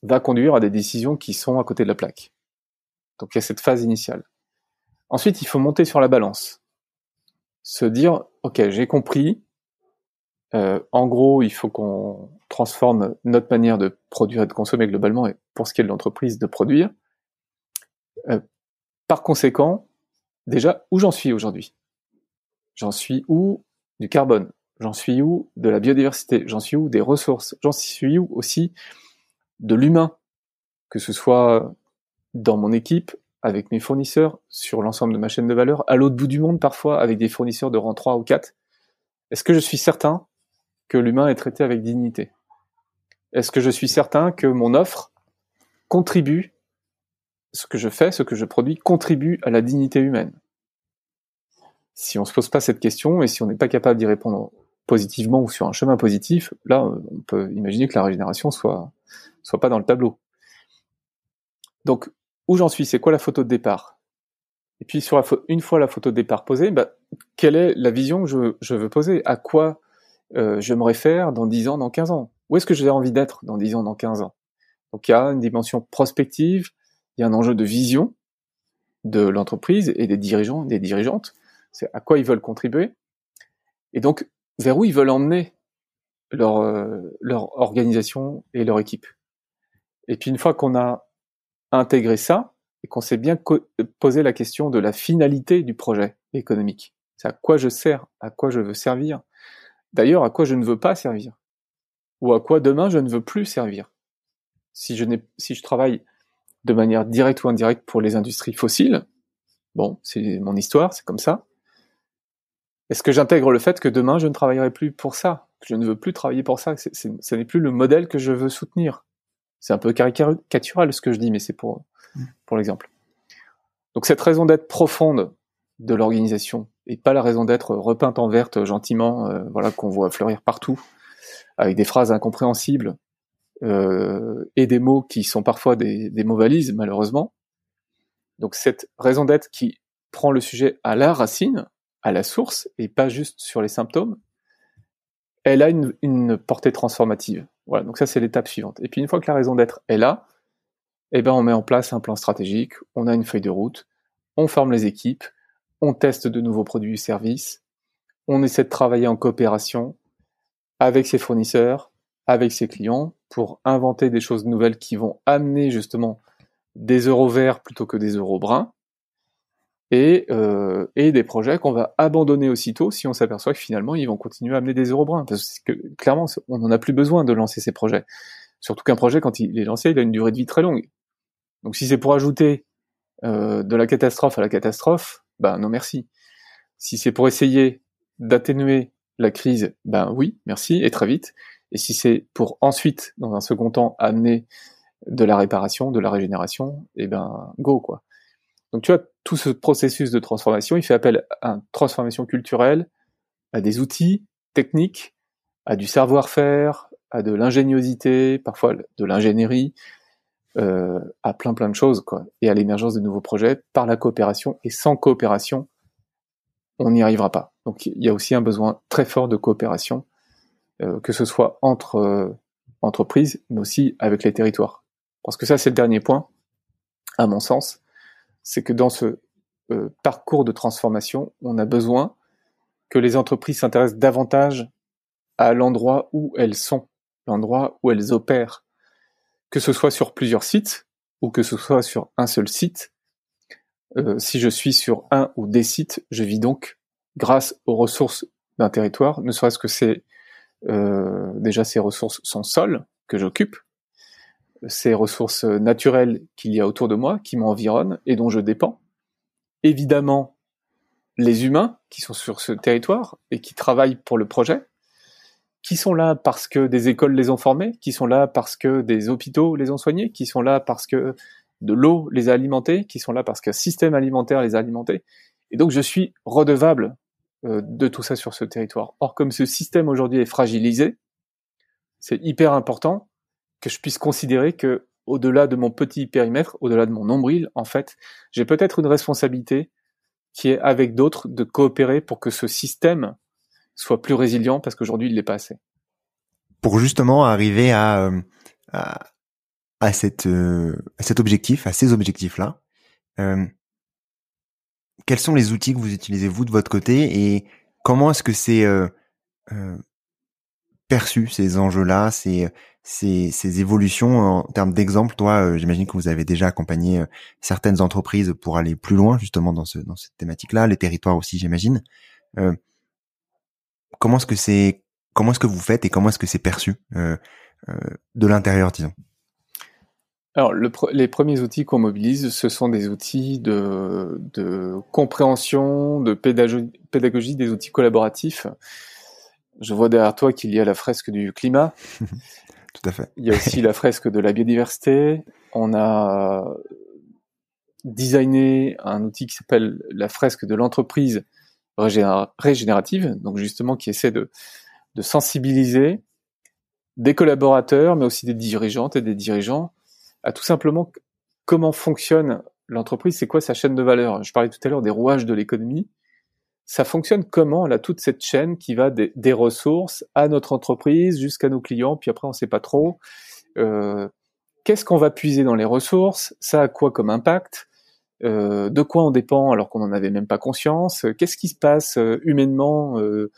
va conduire à des décisions qui sont à côté de la plaque. Donc il y a cette phase initiale. Ensuite, il faut monter sur la balance. Se dire, ok, j'ai compris. Euh, en gros, il faut qu'on transforme notre manière de produire et de consommer globalement, et pour ce qui est de l'entreprise, de produire. Euh, par conséquent, déjà, où j'en suis aujourd'hui? J'en suis où du carbone? J'en suis où de la biodiversité? J'en suis où des ressources? J'en suis où aussi de l'humain? Que ce soit dans mon équipe, avec mes fournisseurs sur l'ensemble de ma chaîne de valeur, à l'autre bout du monde parfois avec des fournisseurs de rang 3 ou 4 Est-ce que je suis certain que l'humain est traité avec dignité? Est-ce que je suis certain que mon offre contribue, ce que je fais, ce que je produis, contribue à la dignité humaine? Si on ne se pose pas cette question et si on n'est pas capable d'y répondre positivement ou sur un chemin positif, là, on peut imaginer que la régénération soit, soit pas dans le tableau. Donc, où j'en suis, c'est quoi la photo de départ? Et puis sur une fois la photo de départ posée, bah, quelle est la vision que je, veux poser? À quoi je me réfère dans 10 ans, dans 15 ans? Où est-ce que j'ai envie d'être dans 10 ans, dans 15 ans? Donc il y a une dimension prospective, il y a un enjeu de vision de l'entreprise et des dirigeants, des dirigeantes. C'est à quoi ils veulent contribuer. Et donc, vers où ils veulent emmener leur, euh, leur organisation et leur équipe. Et puis une fois qu'on a intégrer ça et qu'on s'est bien posé la question de la finalité du projet économique. C'est à quoi je sers, à quoi je veux servir. D'ailleurs, à quoi je ne veux pas servir. Ou à quoi demain je ne veux plus servir. Si je travaille de manière directe ou indirecte pour les industries fossiles, bon, c'est mon histoire, c'est comme ça. Est-ce que j'intègre le fait que demain je ne travaillerai plus pour ça? Que Je ne veux plus travailler pour ça. ce n'est plus le modèle que je veux soutenir. C'est un peu caricatural ce que je dis, mais c'est pour, mm. pour l'exemple. Donc cette raison d'être profonde de l'organisation et pas la raison d'être repeinte en verte gentiment, euh, voilà qu'on voit fleurir partout, avec des phrases incompréhensibles euh, et des mots qui sont parfois des, des mots valises malheureusement. Donc cette raison d'être qui prend le sujet à la racine, à la source et pas juste sur les symptômes, elle a une, portée transformative. Voilà, donc ça c'est l'étape suivante. Et puis une fois que la raison d'être est là, eh ben on met en place un plan stratégique, on a une feuille de route, on forme les équipes, on teste de nouveaux produits et services, on essaie de travailler en coopération avec ses fournisseurs, avec ses clients, pour inventer des choses nouvelles qui vont amener justement des euros verts plutôt que des euros bruns, et, euh, et des projets qu'on va abandonner aussitôt si on s'aperçoit que finalement ils vont continuer à amener des euros bruns. Parce que clairement, on n'en a plus besoin de lancer ces projets. Surtout qu'un projet, quand il est lancé, il a une durée de vie très longue. Donc si c'est pour ajouter euh, de la catastrophe à la catastrophe, ben non merci. Si c'est pour essayer d'atténuer la crise, ben oui, merci, et très vite. Et si c'est pour ensuite, dans un second temps, amener de la réparation, de la régénération, et eh ben go quoi. Donc tu vois, tout ce processus de transformation, il fait appel à une transformation culturelle, à des outils techniques, à du savoir-faire, à de l'ingéniosité, parfois de l'ingénierie, euh, à plein plein de choses, quoi, et à l'émergence de nouveaux projets par la coopération. Et sans coopération, on n'y arrivera pas. Donc il y a aussi un besoin très fort de coopération, euh, que ce soit entre euh, entreprises, mais aussi avec les territoires. Parce que ça, c'est le dernier point, à mon sens, c'est que dans ce euh, parcours de transformation, on a besoin que les entreprises s'intéressent davantage à l'endroit où elles sont, l'endroit où elles opèrent, que ce soit sur plusieurs sites ou que ce soit sur un seul site. Euh, si je suis sur un ou des sites, je vis donc grâce aux ressources d'un territoire, ne serait-ce que c'est euh, déjà ces ressources, son sol que j'occupe, ces ressources naturelles qu'il y a autour de moi, qui m'environnent et dont je dépends. Évidemment, les humains qui sont sur ce territoire et qui travaillent pour le projet, qui sont là parce que des écoles les ont formés, qui sont là parce que des hôpitaux les ont soignés, qui sont là parce que de l'eau les a alimentés, qui sont là parce qu'un système alimentaire les a alimentés. Et donc je suis redevable euh, de tout ça sur ce territoire. Or, comme ce système aujourd'hui est fragilisé, c'est hyper important que je puisse considérer que au-delà de mon petit périmètre, au-delà de mon nombril, en fait, j'ai peut-être une responsabilité qui est avec d'autres de coopérer pour que ce système soit plus résilient parce qu'aujourd'hui il l'est pas assez. Pour justement arriver à euh, à, à, cette, euh, à cet objectif, à ces objectifs-là, euh, quels sont les outils que vous utilisez vous de votre côté et comment est-ce que c'est perçu ces enjeux-là, ces, ces, ces évolutions en termes d'exemple Toi, j'imagine que vous avez déjà accompagné certaines entreprises pour aller plus loin justement dans, ce, dans cette thématique-là, les territoires aussi, j'imagine. Euh, comment est-ce que c'est comment est-ce que vous faites et comment est-ce que c'est perçu euh, euh, de l'intérieur, disons? Alors, le, les premiers outils qu'on mobilise, ce sont des outils de, de compréhension, de pédagogie, pédagogie, des outils collaboratifs. Je vois derrière toi qu'il y a la fresque du climat. Il y a aussi la fresque de la biodiversité. On a designé un outil qui s'appelle la fresque de l'entreprise régénérative, donc justement qui essaie de sensibiliser des collaborateurs, mais aussi des dirigeantes et des dirigeants à tout simplement comment fonctionne l'entreprise, c'est quoi sa chaîne de valeur. Je parlais tout à l'heure des rouages de l'économie. Ça fonctionne comment, là, toute cette chaîne qui va des, ressources à notre entreprise jusqu'à nos clients, puis après on sait pas trop. Euh, Qu'est-ce qu'on va puiser dans les ressources Ça a quoi comme impact euh, de quoi on dépend alors qu'on n'en avait même pas conscience, qu'est-ce qui se passe euh, humainement euh,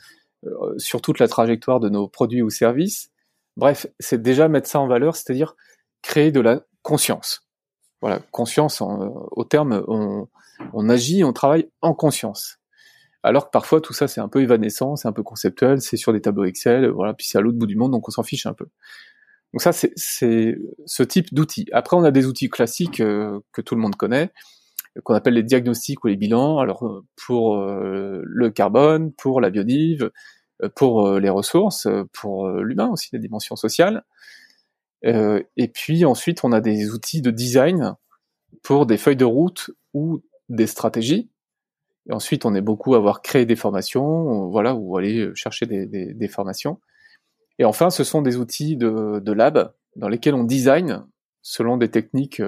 sur toute la trajectoire de nos produits ou services. Bref, c'est déjà mettre ça en valeur, c'est-à-dire créer de la conscience. Voilà, conscience, au terme, on, on, agit, on travaille en conscience. Alors que parfois tout ça c'est un peu évanescent, c'est un peu conceptuel, c'est sur des tableaux Excel, voilà, puis c'est à l'autre bout du monde, donc on s'en fiche un peu. Donc ça c'est ce type d'outils. Après on a des outils classiques que tout le monde connaît, qu'on appelle les diagnostics ou les bilans. Alors euh, pour euh, le carbone, pour la biodive, euh, pour les ressources, pour l'humain aussi, la dimension sociale. et puis ensuite, on a des outils de design pour des feuilles de route ou des stratégies. Et ensuite, on est beaucoup à avoir créé des formations, voilà, ou aller chercher des, des, des, formations. Et enfin, ce sont des outils de, de lab dans lesquels on design selon des techniques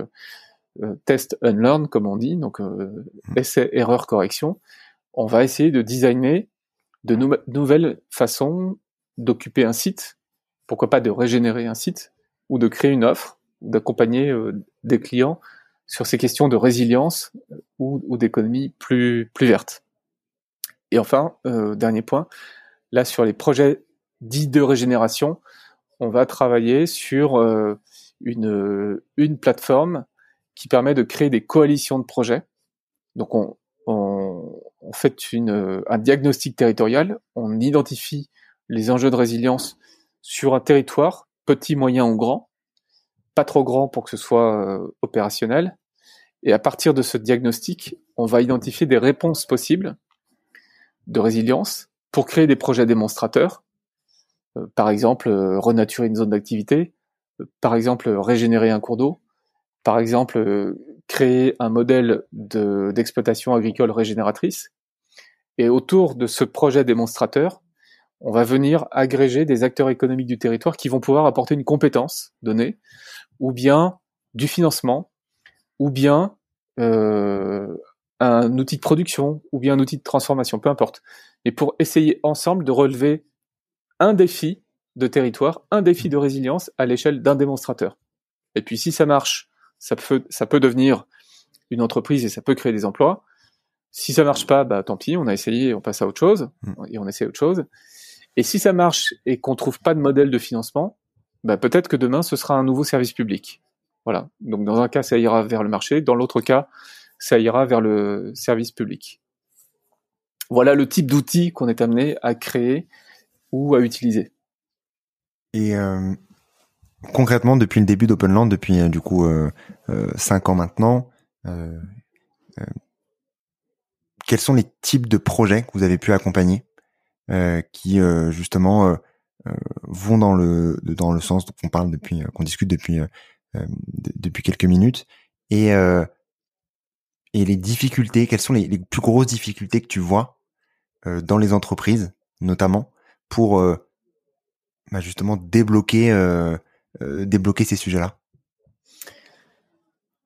euh, test unlearn comme on dit, donc euh, mmh. essai erreur correction, on va essayer de designer de nouvelles façons d'occuper un site, pourquoi pas de régénérer un site ou de créer une offre, d'accompagner euh, des clients sur ces questions de résilience ou, ou d'économie plus plus verte. Et enfin, dernier point, là sur les projets dits de régénération, on va travailler sur une, une plateforme qui permet de créer des coalitions de projets. Donc on, on, fait un diagnostic territorial, on identifie les enjeux de résilience sur un territoire, petit, moyen ou grand, pas trop grand pour que ce soit euh, opérationnel. Et à partir de ce diagnostic, on va identifier des réponses possibles de résilience pour créer des projets démonstrateurs. Euh, par exemple, euh, renaturer une zone d'activité, par exemple, régénérer un cours d'eau, par exemple, créer un modèle d'exploitation agricole régénératrice. Et autour de ce projet démonstrateur, on va venir agréger des acteurs économiques du territoire qui vont pouvoir apporter une compétence donnée, ou bien du financement, ou bien euh, un outil de production, ou bien un outil de transformation, peu importe. Et pour essayer ensemble de relever un défi de territoire, un défi de résilience à l'échelle d'un démonstrateur. Et puis si ça marche, ça peut, ça peut devenir une entreprise et ça peut créer des emplois. Si ça marche pas, bah tant pis, on a essayé, on passe à autre chose mm. et on essaie autre chose. Et si ça marche et qu'on trouve pas de modèle de financement, bah peut-être que demain ce sera un nouveau service public. Voilà. Donc dans un cas ça ira vers le marché, dans l'autre cas ça ira vers le service public. Voilà le type d'outils qu'on est amené à créer ou à utiliser. Et euh, concrètement, depuis le début d'Openland, depuis euh, du coup euh, euh, cinq ans maintenant, quels sont les types de projets que vous avez pu accompagner qui justement vont dans le dans le sens qu'on parle depuis qu'on discute depuis depuis quelques minutes. Et et les difficultés quelles sont les, les, plus grosses difficultés que tu vois dans les entreprises notamment pour bah justement débloquer euh, débloquer ces sujets-là?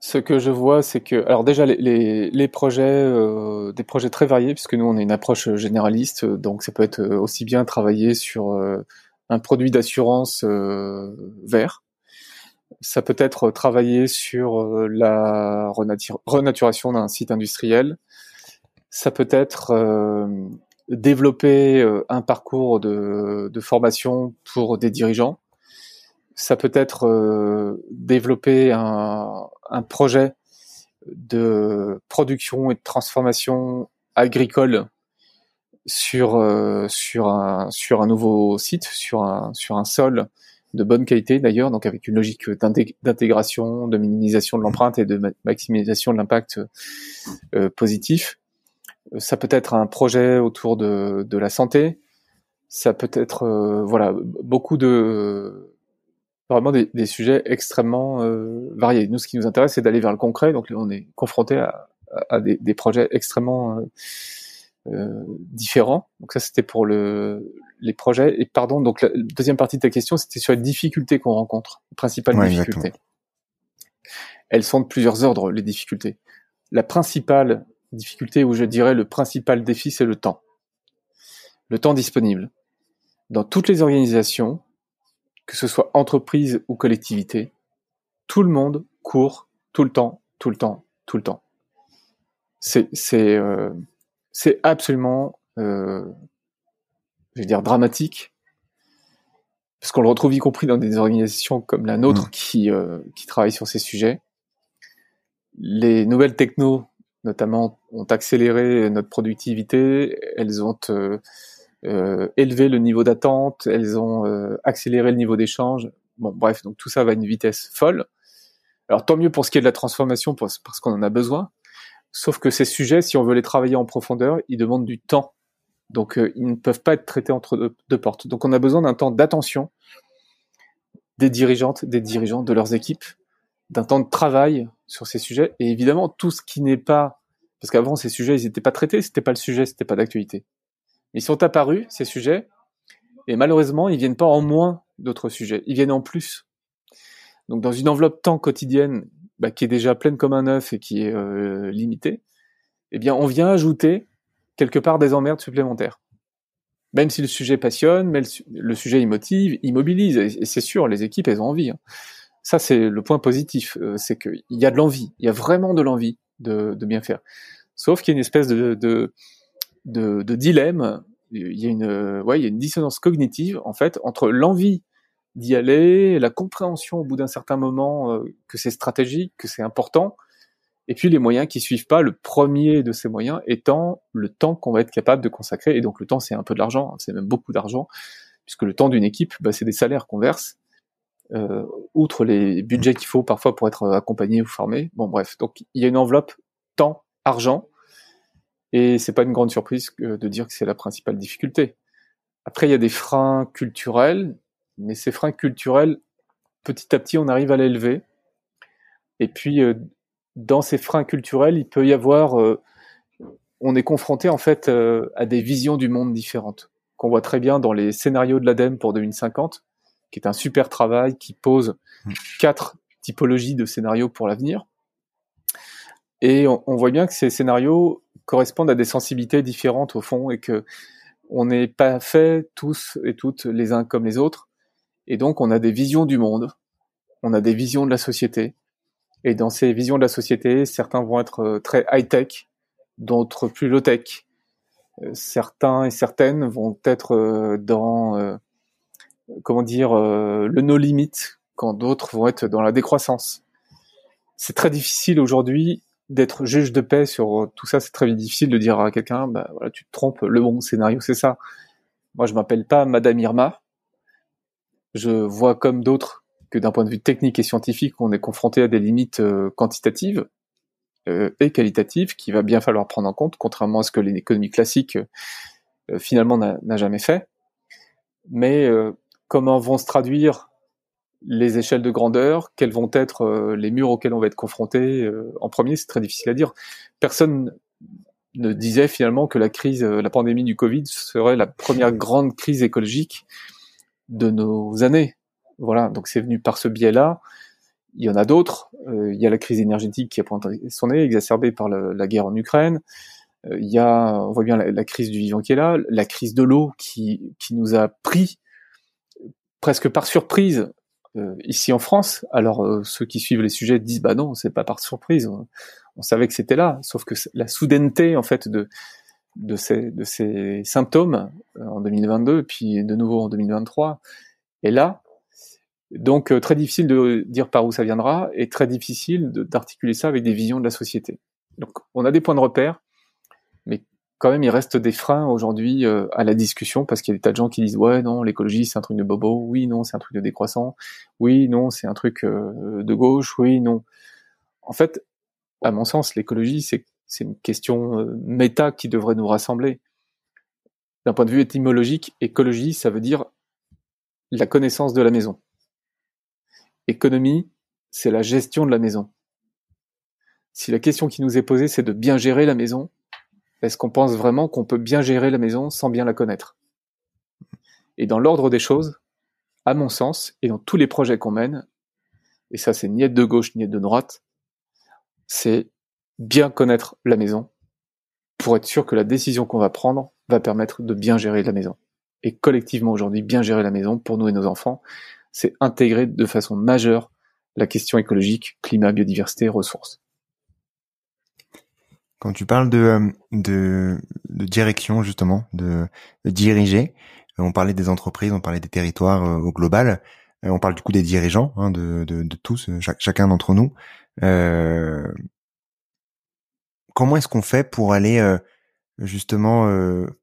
Ce que je vois, c'est que, alors déjà les, les, projets, euh, des projets très variés, puisque nous on a une approche généraliste, donc ça peut être aussi bien travailler sur euh, un produit d'assurance vert, ça peut être travailler sur la renaturation d'un site industriel, ça peut être développer un parcours de, formation pour des dirigeants, ça peut être euh, développer un, projet de production et de transformation agricole sur euh, sur un sur un nouveau site, sur un sur un sol de bonne qualité d'ailleurs, donc avec une logique d'intégration, de minimisation de l'empreinte et de maximisation de l'impact euh, positif. Ça peut être un projet autour de, de la santé. Ça peut être voilà beaucoup de vraiment des, des sujets extrêmement euh, variés. Nous, ce qui nous intéresse, c'est d'aller vers le concret. Donc, on est confronté à, à des, des, projets extrêmement euh, différents. Donc, ça, c'était pour le, les projets. Et pardon, donc la deuxième partie de ta question, c'était sur les difficultés qu'on rencontre, les principales difficultés. Elles sont de plusieurs ordres, les difficultés. La principale difficulté, ou je dirais le principal défi, c'est le temps. Le temps disponible. Dans toutes les organisations, que ce soit entreprise ou collectivité, tout le monde court tout le temps, tout le temps, tout le temps. C'est c'est euh, c'est absolument, euh, je vais dire dramatique, parce qu'on le retrouve y compris dans des organisations comme la nôtre mmh. qui euh, qui travaillent sur ces sujets. Les nouvelles technos, notamment, ont accéléré notre productivité. Elles ont euh, élevé le niveau d'attente, elles ont accéléré le niveau d'échange. Bon, bref, donc tout ça va à une vitesse folle. Alors tant mieux pour ce qui est de la transformation, parce qu'on en a besoin. Sauf que ces sujets, si on veut les travailler en profondeur, ils demandent du temps. Donc euh, ils ne peuvent pas être traités entre deux, portes. Donc on a besoin d'un temps d'attention des dirigeantes, des dirigeants, de leurs équipes, d'un temps de travail sur ces sujets. Et évidemment, tout ce qui n'est pas, parce qu'avant ces sujets, ils n'étaient pas traités, c'était pas le sujet, c'était pas d'actualité. Ils sont apparus, ces sujets, et malheureusement, ils viennent pas en moins d'autres sujets, ils viennent en plus. Donc dans une enveloppe temps quotidienne bah, qui est déjà pleine comme un œuf et qui est euh, limitée, eh bien on vient ajouter quelque part des emmerdes supplémentaires. Même si le sujet passionne, mais le, sujet motive, il mobilise, et, c'est sûr, les équipes, elles ont envie. Hein. Ça, c'est le point positif, euh, c'est qu'il y a de l'envie, il y a vraiment de l'envie de, bien faire. Sauf qu'il y a une espèce de, dilemme. Il y a une, il y a une dissonance cognitive en fait entre l'envie d'y aller, la compréhension au bout d'un certain moment euh, que c'est stratégique, que c'est important, et puis les moyens qui suivent pas. Le premier de ces moyens étant le temps qu'on va être capable de consacrer. Et donc le temps, c'est un peu de l'argent, hein, c'est même beaucoup d'argent, puisque le temps d'une équipe, bah, c'est des salaires qu'on verse. Euh, outre les budgets qu'il faut parfois pour être accompagné ou formé. Bon bref, donc il y a une enveloppe temps, argent, et c'est pas une grande surprise de dire que c'est la principale difficulté. Après, il y a des freins culturels, mais ces freins culturels, petit à petit, on arrive à l'élever. Et puis, euh, dans ces freins culturels, il peut y avoir, euh, on est confronté en fait euh, à des visions du monde différentes. qu'on voit très bien dans les scénarios de l'ADEME pour 2050, qui est un super travail qui pose mmh. quatre typologies de scénarios pour l'avenir. Et on, voit bien que ces scénarios correspondent à des sensibilités différentes au fond et que on n'est pas fait tous et toutes les uns comme les autres. Et donc on a des visions du monde, on a des visions de la société. Et dans ces visions de la société, certains vont être euh, très high-tech, d'autres plus low-tech. Euh, certains et certaines vont être euh, dans, comment dire, le no limit, quand d'autres vont être dans la décroissance. C'est très difficile aujourd'hui d'être juge de paix sur tout ça. C'est très difficile de dire à quelqu'un, bah voilà, tu te trompes, le bon scénario c'est ça. Moi, je m'appelle pas Madame Irma. Je vois comme d'autres que d'un point de vue technique et scientifique, on est confronté à des limites quantitatives euh, et qualitative qu'il va bien falloir prendre en compte, contrairement à ce que l'économie classique euh, finalement n'a jamais fait. Mais euh, comment vont se traduire les échelles de grandeur, quels vont être les murs auxquels on va être confronté en premier, c'est très difficile à dire. Personne ne disait finalement que la crise, la pandémie du Covid serait la première grande crise écologique de nos années. Voilà, donc c'est venu par ce biais-là. Il y en a d'autres. Euh, il y a la crise énergétique qui a pointé son nez, exacerbée par la, guerre en Ukraine. Euh, il y a, on voit bien la, crise du vivant qui est là, la crise de l'eau qui, qui nous a pris presque par surprise euh, ici en France. Alors ceux qui suivent les sujets disent bah non, c'est pas par surprise. On, on savait que c'était là, sauf que la soudaineté en fait de de ces, de ces symptômes en 2022, puis de nouveau en 2023, est là donc euh, très difficile de dire par où ça viendra et très difficile d'articuler ça avec des visions de la société. Donc on a des points de repère, mais quand même il reste des freins aujourd'hui euh, à la discussion parce qu'il y a des tas de gens qui disent ouais non l'écologie c'est un truc de bobo, oui non c'est un truc de décroissant, oui non c'est un truc euh, de gauche, oui non. En fait, à mon sens l'écologie c'est c'est une question méta qui devrait nous rassembler. D'un point de vue étymologique, écologie ça veut dire la connaissance de la maison. Économie, c'est la gestion de la maison. Si la question qui nous est posée, c'est de bien gérer la maison, est-ce qu'on pense vraiment qu'on peut bien gérer la maison sans bien la connaître? Et dans l'ordre des choses, à mon sens, et dans tous les projets qu'on mène, et ça c'est ni être de gauche ni être de droite, c'est bien connaître la maison pour être sûr que la décision qu'on va prendre va permettre de bien gérer la maison. Et collectivement aujourd'hui, bien gérer la maison pour nous et nos enfants, c'est intégrer de façon majeure la question écologique, climat, biodiversité, ressources. Quand tu parles de, euh, de, direction justement, de, diriger, euh, on parlait des entreprises, on parlait des territoires euh, au global, on parle du coup des dirigeants, hein, de, tous, chacun d'entre nous. Comment est-ce qu'on fait pour aller justement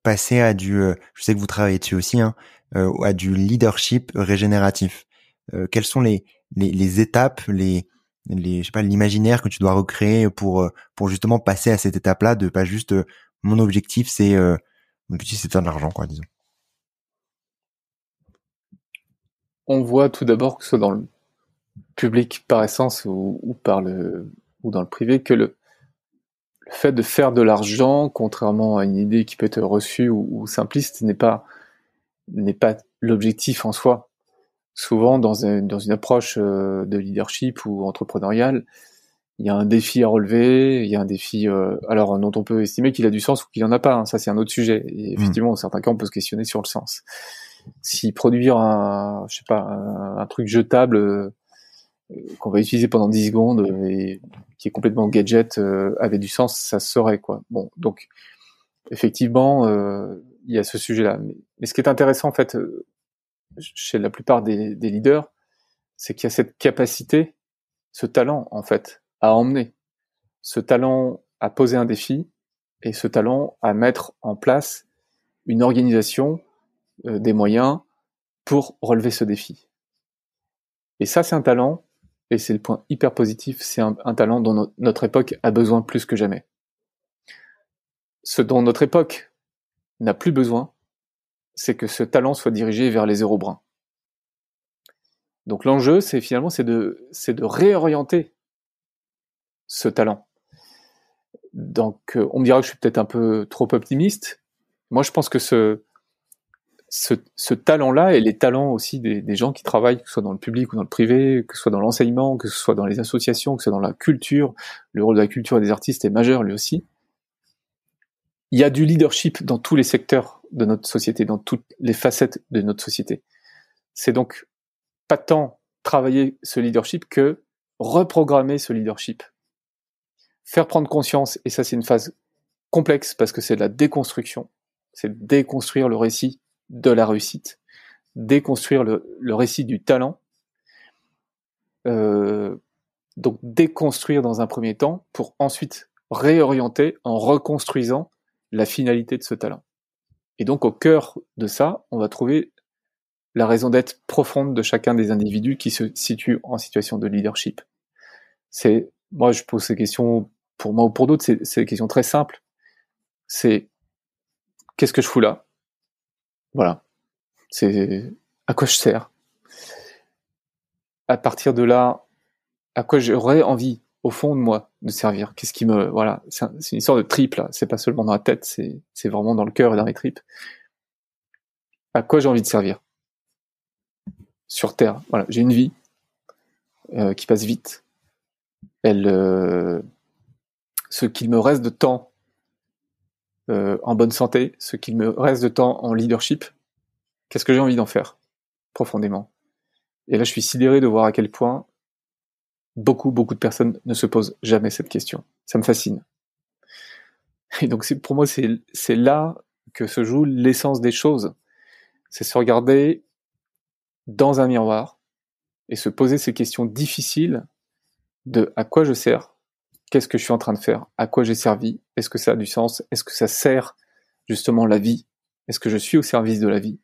passer à du, je sais que vous travaillez dessus aussi, hein, euh, à du leadership régénératif euh, Quelles sont les, les, étapes, les, je sais pas, l'imaginaire que tu dois recréer pour euh, pour justement passer à cette étape-là, de pas juste mon objectif, c'est mon objectif, c'est de faire de l'argent, quoi, disons. On voit tout d'abord que ce soit dans le public par essence ou, ou dans le privé que le, le fait de faire de l'argent, contrairement à une idée qui peut être reçue ou, ou simpliste, n'est pas n'est pas l'objectif en soi. Souvent, dans, dans une approche euh, de leadership ou entrepreneuriale, il y a un défi à relever, il y a un défi, euh, alors dont on peut estimer qu'il a du sens ou qu'il n'y en a pas. Hein. ça, c'est un autre sujet. Et mmh. effectivement, dans certains cas, on peut se questionner sur le sens. Si produire un, je sais pas, un, truc jetable euh, qu'on va utiliser pendant 10 secondes et qui est complètement gadget avait du sens, ça serait quoi. Bon, donc effectivement, il y a ce sujet-là. Mais, ce qui est intéressant en fait euh, chez la plupart des, leaders, c'est qu'il y a cette capacité, ce talent en fait à emmener, ce talent à poser un défi et ce talent à mettre en place une organisation, euh, des moyens pour relever ce défi. Et ça, c'est un talent, et c'est le point hyper positif, c'est un, talent dont notre époque a besoin plus que jamais. Ce dont notre époque n'a plus besoin, c'est que ce talent soit dirigé vers les zéro bruns. Donc l'enjeu, c'est finalement, c'est de, c'est de réorienter ce talent. Donc, euh, on me dira que je suis peut-être un peu trop optimiste. Moi, je pense que ce, ce, talent-là et les talents aussi des, gens qui travaillent, que ce soit dans le public ou dans le privé, que ce soit dans l'enseignement, que ce soit dans les associations, que ce soit dans la culture, le rôle de la culture et des artistes est majeur lui aussi. Il y a du leadership dans tous les secteurs de notre société, dans toutes les facettes de notre société. C'est donc pas tant travailler ce leadership que reprogrammer ce leadership. Faire prendre conscience, et ça c'est une phase complexe parce que c'est de la déconstruction, c'est déconstruire le récit de la réussite, déconstruire le, récit du talent, euh, donc déconstruire dans un premier temps pour ensuite réorienter en reconstruisant la finalité de ce talent. Et donc au cœur de ça, on va trouver la raison d'être profonde de chacun des individus qui se situent en situation de leadership. C'est, moi je pose ces questions pour moi ou pour d'autres, c'est des questions très simples. C'est qu'est-ce que je fous là? Voilà. C'est à quoi je sers À partir de là, à quoi j'aurais envie au fond de moi de servir Qu'est-ce qui me voilà C'est une histoire de triple. C'est pas seulement dans la tête, c'est vraiment dans le cœur et dans les tripes. À quoi j'ai envie de servir? Sur Terre Voilà, j'ai une vie euh, qui passe vite. Elle, euh, ce qu'il me reste de temps euh, en bonne santé, ce qu'il me reste de temps en leadership, qu'est-ce que j'ai envie d'en faire profondément Et là, je suis sidéré de voir à quel point beaucoup, beaucoup de personnes ne se posent jamais cette question. Ça me fascine. Et donc, pour moi, c'est là que se joue l'essence des choses. C'est se regarder dans un miroir et se poser ces questions difficiles de à quoi je sers, qu'est-ce que je suis en train de faire, à quoi j'ai servi, est-ce que ça a du sens, est-ce que ça sert justement la vie, est-ce que je suis au service de la vie,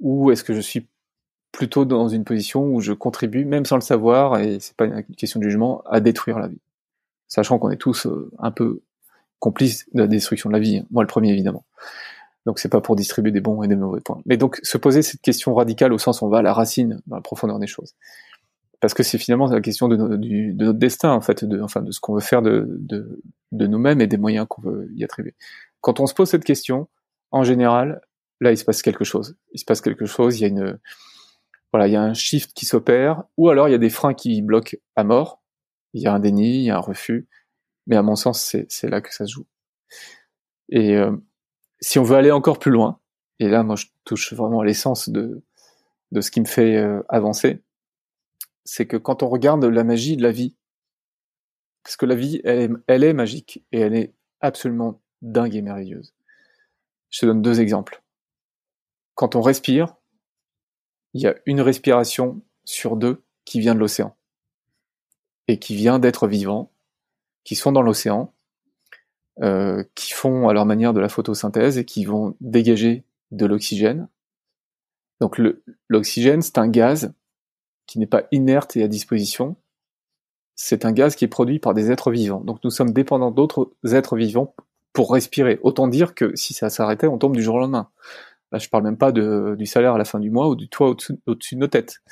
ou est-ce que je suis plutôt dans une position où je contribue, même sans le savoir, et c'est pas une question de jugement, à détruire la vie? Sachant qu'on est tous euh, un peu complices de la destruction de la vie, moi le premier évidemment. Donc c'est pas pour distribuer des bons et des mauvais points. Mais donc se poser cette question radicale au sens où on va à la racine, dans la profondeur des choses parce que c'est finalement la question de, notre destin en fait, de, enfin de ce qu'on veut faire de, de, nous-mêmes et des moyens qu'on veut y attribuer. Quand on se pose cette question, en général, là il se passe quelque chose. Il se passe quelque chose. Il y a une voilà, il y a un shift qui s'opère, ou alors il y a des freins qui bloquent à mort. Il y a un déni, il y a un refus. Mais à mon sens, c'est là que ça se joue. Et euh, si on veut aller encore plus loin, et là moi je touche vraiment à l'essence de de ce qui me fait euh, avancer, c'est que quand on regarde la magie de la vie, parce que la vie, elle est, magique et elle est absolument dingue et merveilleuse. Je te donne deux exemples. Quand on respire, il y a une respiration sur deux qui vient de l'océan et qui vient d'être vivant, qui sont dans l'océan, euh, qui font à leur manière de la photosynthèse et qui vont dégager de l'oxygène. Donc l'oxygène, c'est un gaz qui n'est pas inerte et à disposition. C'est un gaz qui est produit par des êtres vivants. Donc nous sommes dépendants d'autres êtres vivants pour respirer. Autant dire que si ça s'arrêtait, on tombe du jour au lendemain. Là, je parle même pas du salaire à la fin du mois ou du toit au-dessus, de nos têtes.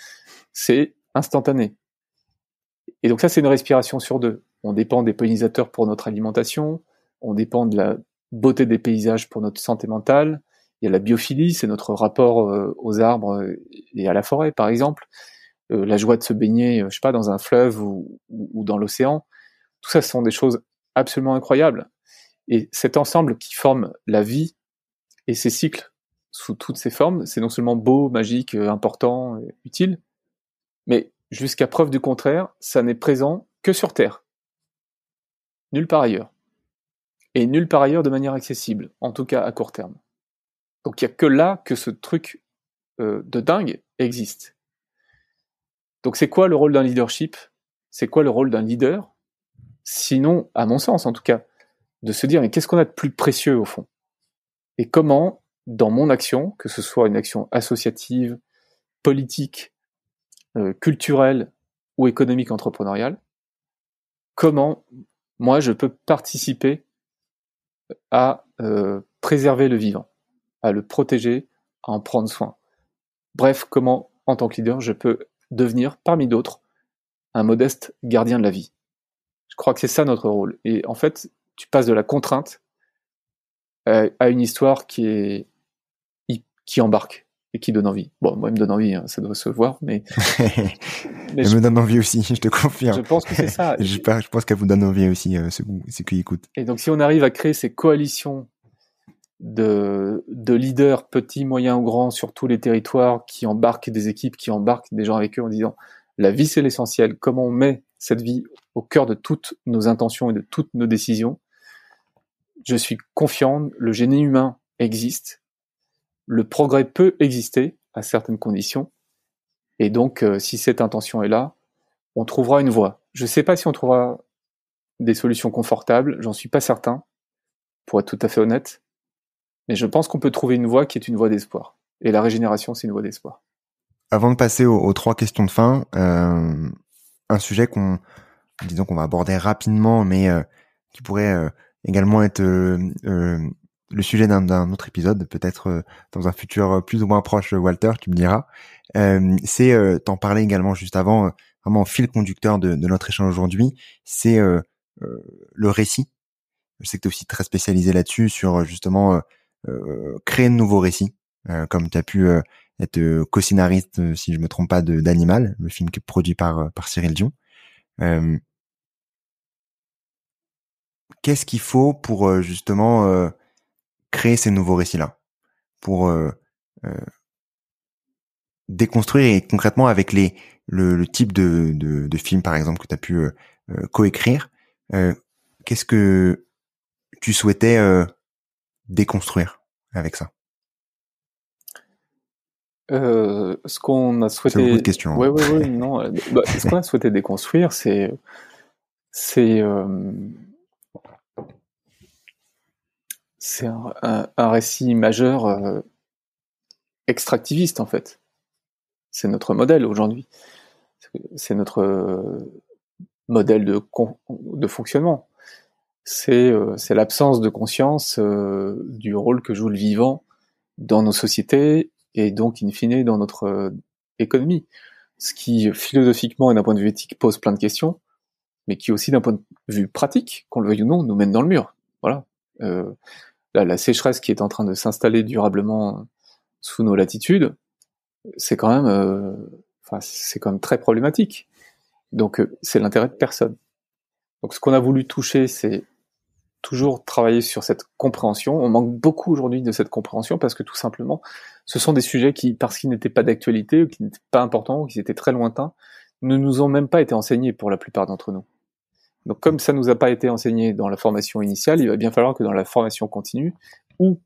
C'est instantané. Et donc ça, c'est une respiration sur deux. On dépend des pollinisateurs pour notre alimentation, on dépend de la beauté des paysages pour notre santé mentale. Il y a la biophilie, c'est notre rapport euh, aux arbres et à la forêt, par exemple. Euh, la joie de se baigner, euh, je sais pas, dans un fleuve ou, dans l'océan. Tout ça, ce sont des choses absolument incroyables. Et cet ensemble qui forme la vie et ses cycles sous toutes ses formes, c'est non seulement beau, magique, euh, important, utile, mais jusqu'à preuve du contraire, ça n'est présent que sur Terre. Nulle part ailleurs. Et nulle part ailleurs de manière accessible, en tout cas à court terme. Donc il n'y a que là que ce truc de dingue existe. Donc c'est quoi le rôle d'un leadership? C'est quoi le rôle d'un leader? Sinon, à mon sens en tout cas, de se dire mais qu'est-ce qu'on a de plus précieux au fond? Et comment, dans mon action, que ce soit une action associative, politique, euh, culturelle ou économique entrepreneuriale, comment moi je peux participer à euh, préserver le vivant, à le protéger, à en prendre soin? Bref, comment en tant que leader je peux devenir, parmi d'autres, un modeste gardien de la vie. Je crois que c'est ça notre rôle. Et en fait, tu passes de la contrainte à une histoire qui est, qui embarque et qui donne envie. Bon, moi, il me donne envie, hein, ça doit se voir, mais. mais elle me donne envie aussi, je te confirme. Je pense que c'est ça. je, je, pense qu'elle vous donne envie aussi, euh, ceux, qui écoutent. Et donc, si on arrive à créer ces coalitions de, de leaders, petits, moyens ou grands, sur tous les territoires, qui embarquent des équipes, qui embarquent des gens avec eux en disant la vie c'est l'essentiel, comment on met cette vie au cœur de toutes nos intentions et de toutes nos décisions, je suis confiant, le génie humain existe, le progrès peut exister à certaines conditions, et donc euh, si cette intention est là, on trouvera une voie. Je ne sais pas si on trouvera des solutions confortables, j'en suis pas certain, pour être tout à fait honnête, mais je pense qu'on peut trouver une voie qui est une voie d'espoir. Et la régénération, c'est une voie d'espoir. Avant de passer aux, trois questions de fin, euh, un sujet qu'on, disons qu'on va aborder rapidement, mais euh, qui pourrait euh, également être le sujet d'un autre épisode, peut-être dans un futur plus ou moins proche, Walter, tu me diras. c'est, t'en parlais également juste avant, vraiment fil conducteur de, de notre échange aujourd'hui, c'est le récit. Je sais que tu es aussi très spécialisé là-dessus, sur justement créer de nouveaux récits, euh, comme tu as pu euh, être co-scénariste, si je me trompe pas, d'Animal, le film qui est produit par, par Cyril Dion. Qu'est-ce qu'il faut pour justement créer ces nouveaux récits-là? Pour déconstruire et concrètement avec les le, type de, de, de, film par exemple que tu as pu euh, coécrire, qu'est-ce que tu souhaitais déconstruire avec ça? Euh, ce qu'on a souhaité. C'est beaucoup de questions. Non. Euh, bah, ce qu'on a souhaité déconstruire, c'est, c'est, euh, c'est un, un, récit majeur euh, extractiviste en fait. C'est notre modèle aujourd'hui. C'est notre modèle de, de fonctionnement c'est euh, c'est l'absence de conscience euh, du rôle que joue le vivant dans nos sociétés et donc in fine dans notre euh, économie. Ce qui philosophiquement et d'un point de vue éthique pose plein de questions, mais qui aussi d'un point de vue pratique, qu'on le veuille ou non, nous mène dans le mur. Voilà. Euh, la, la, sécheresse qui est en train de s'installer durablement sous nos latitudes, c'est quand même, euh, enfin, c'est quand même très problématique. Donc, c'est l'intérêt de personne. Donc, ce qu'on a voulu toucher, c'est toujours travailler sur cette compréhension. On manque beaucoup aujourd'hui de cette compréhension parce que tout simplement, ce sont des sujets qui, parce qu'ils n'étaient pas d'actualité, ou qui n'étaient pas importants, ou qui étaient très lointains, ne nous ont même pas été enseignés pour la plupart d'entre nous. Donc comme ça nous a pas été enseigné dans la formation initiale, il va bien falloir que dans la formation continue, ou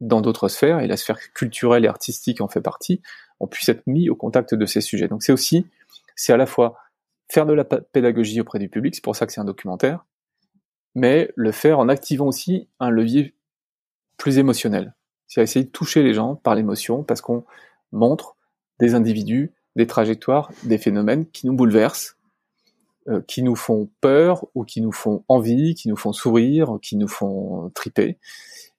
dans d'autres sphères, et la sphère culturelle et artistique en fait partie, on puisse être mis au contact de ces sujets. Donc c'est aussi, c'est à la fois faire de la pédagogie auprès du public, c'est pour ça que c'est un documentaire, mais le faire en activant aussi un levier plus émotionnel. C'est essayer de toucher les gens par l'émotion parce qu'on montre des individus, des trajectoires, des phénomènes qui nous bouleversent, euh, qui nous font peur ou qui nous font envie, qui nous font sourire, qui nous font triper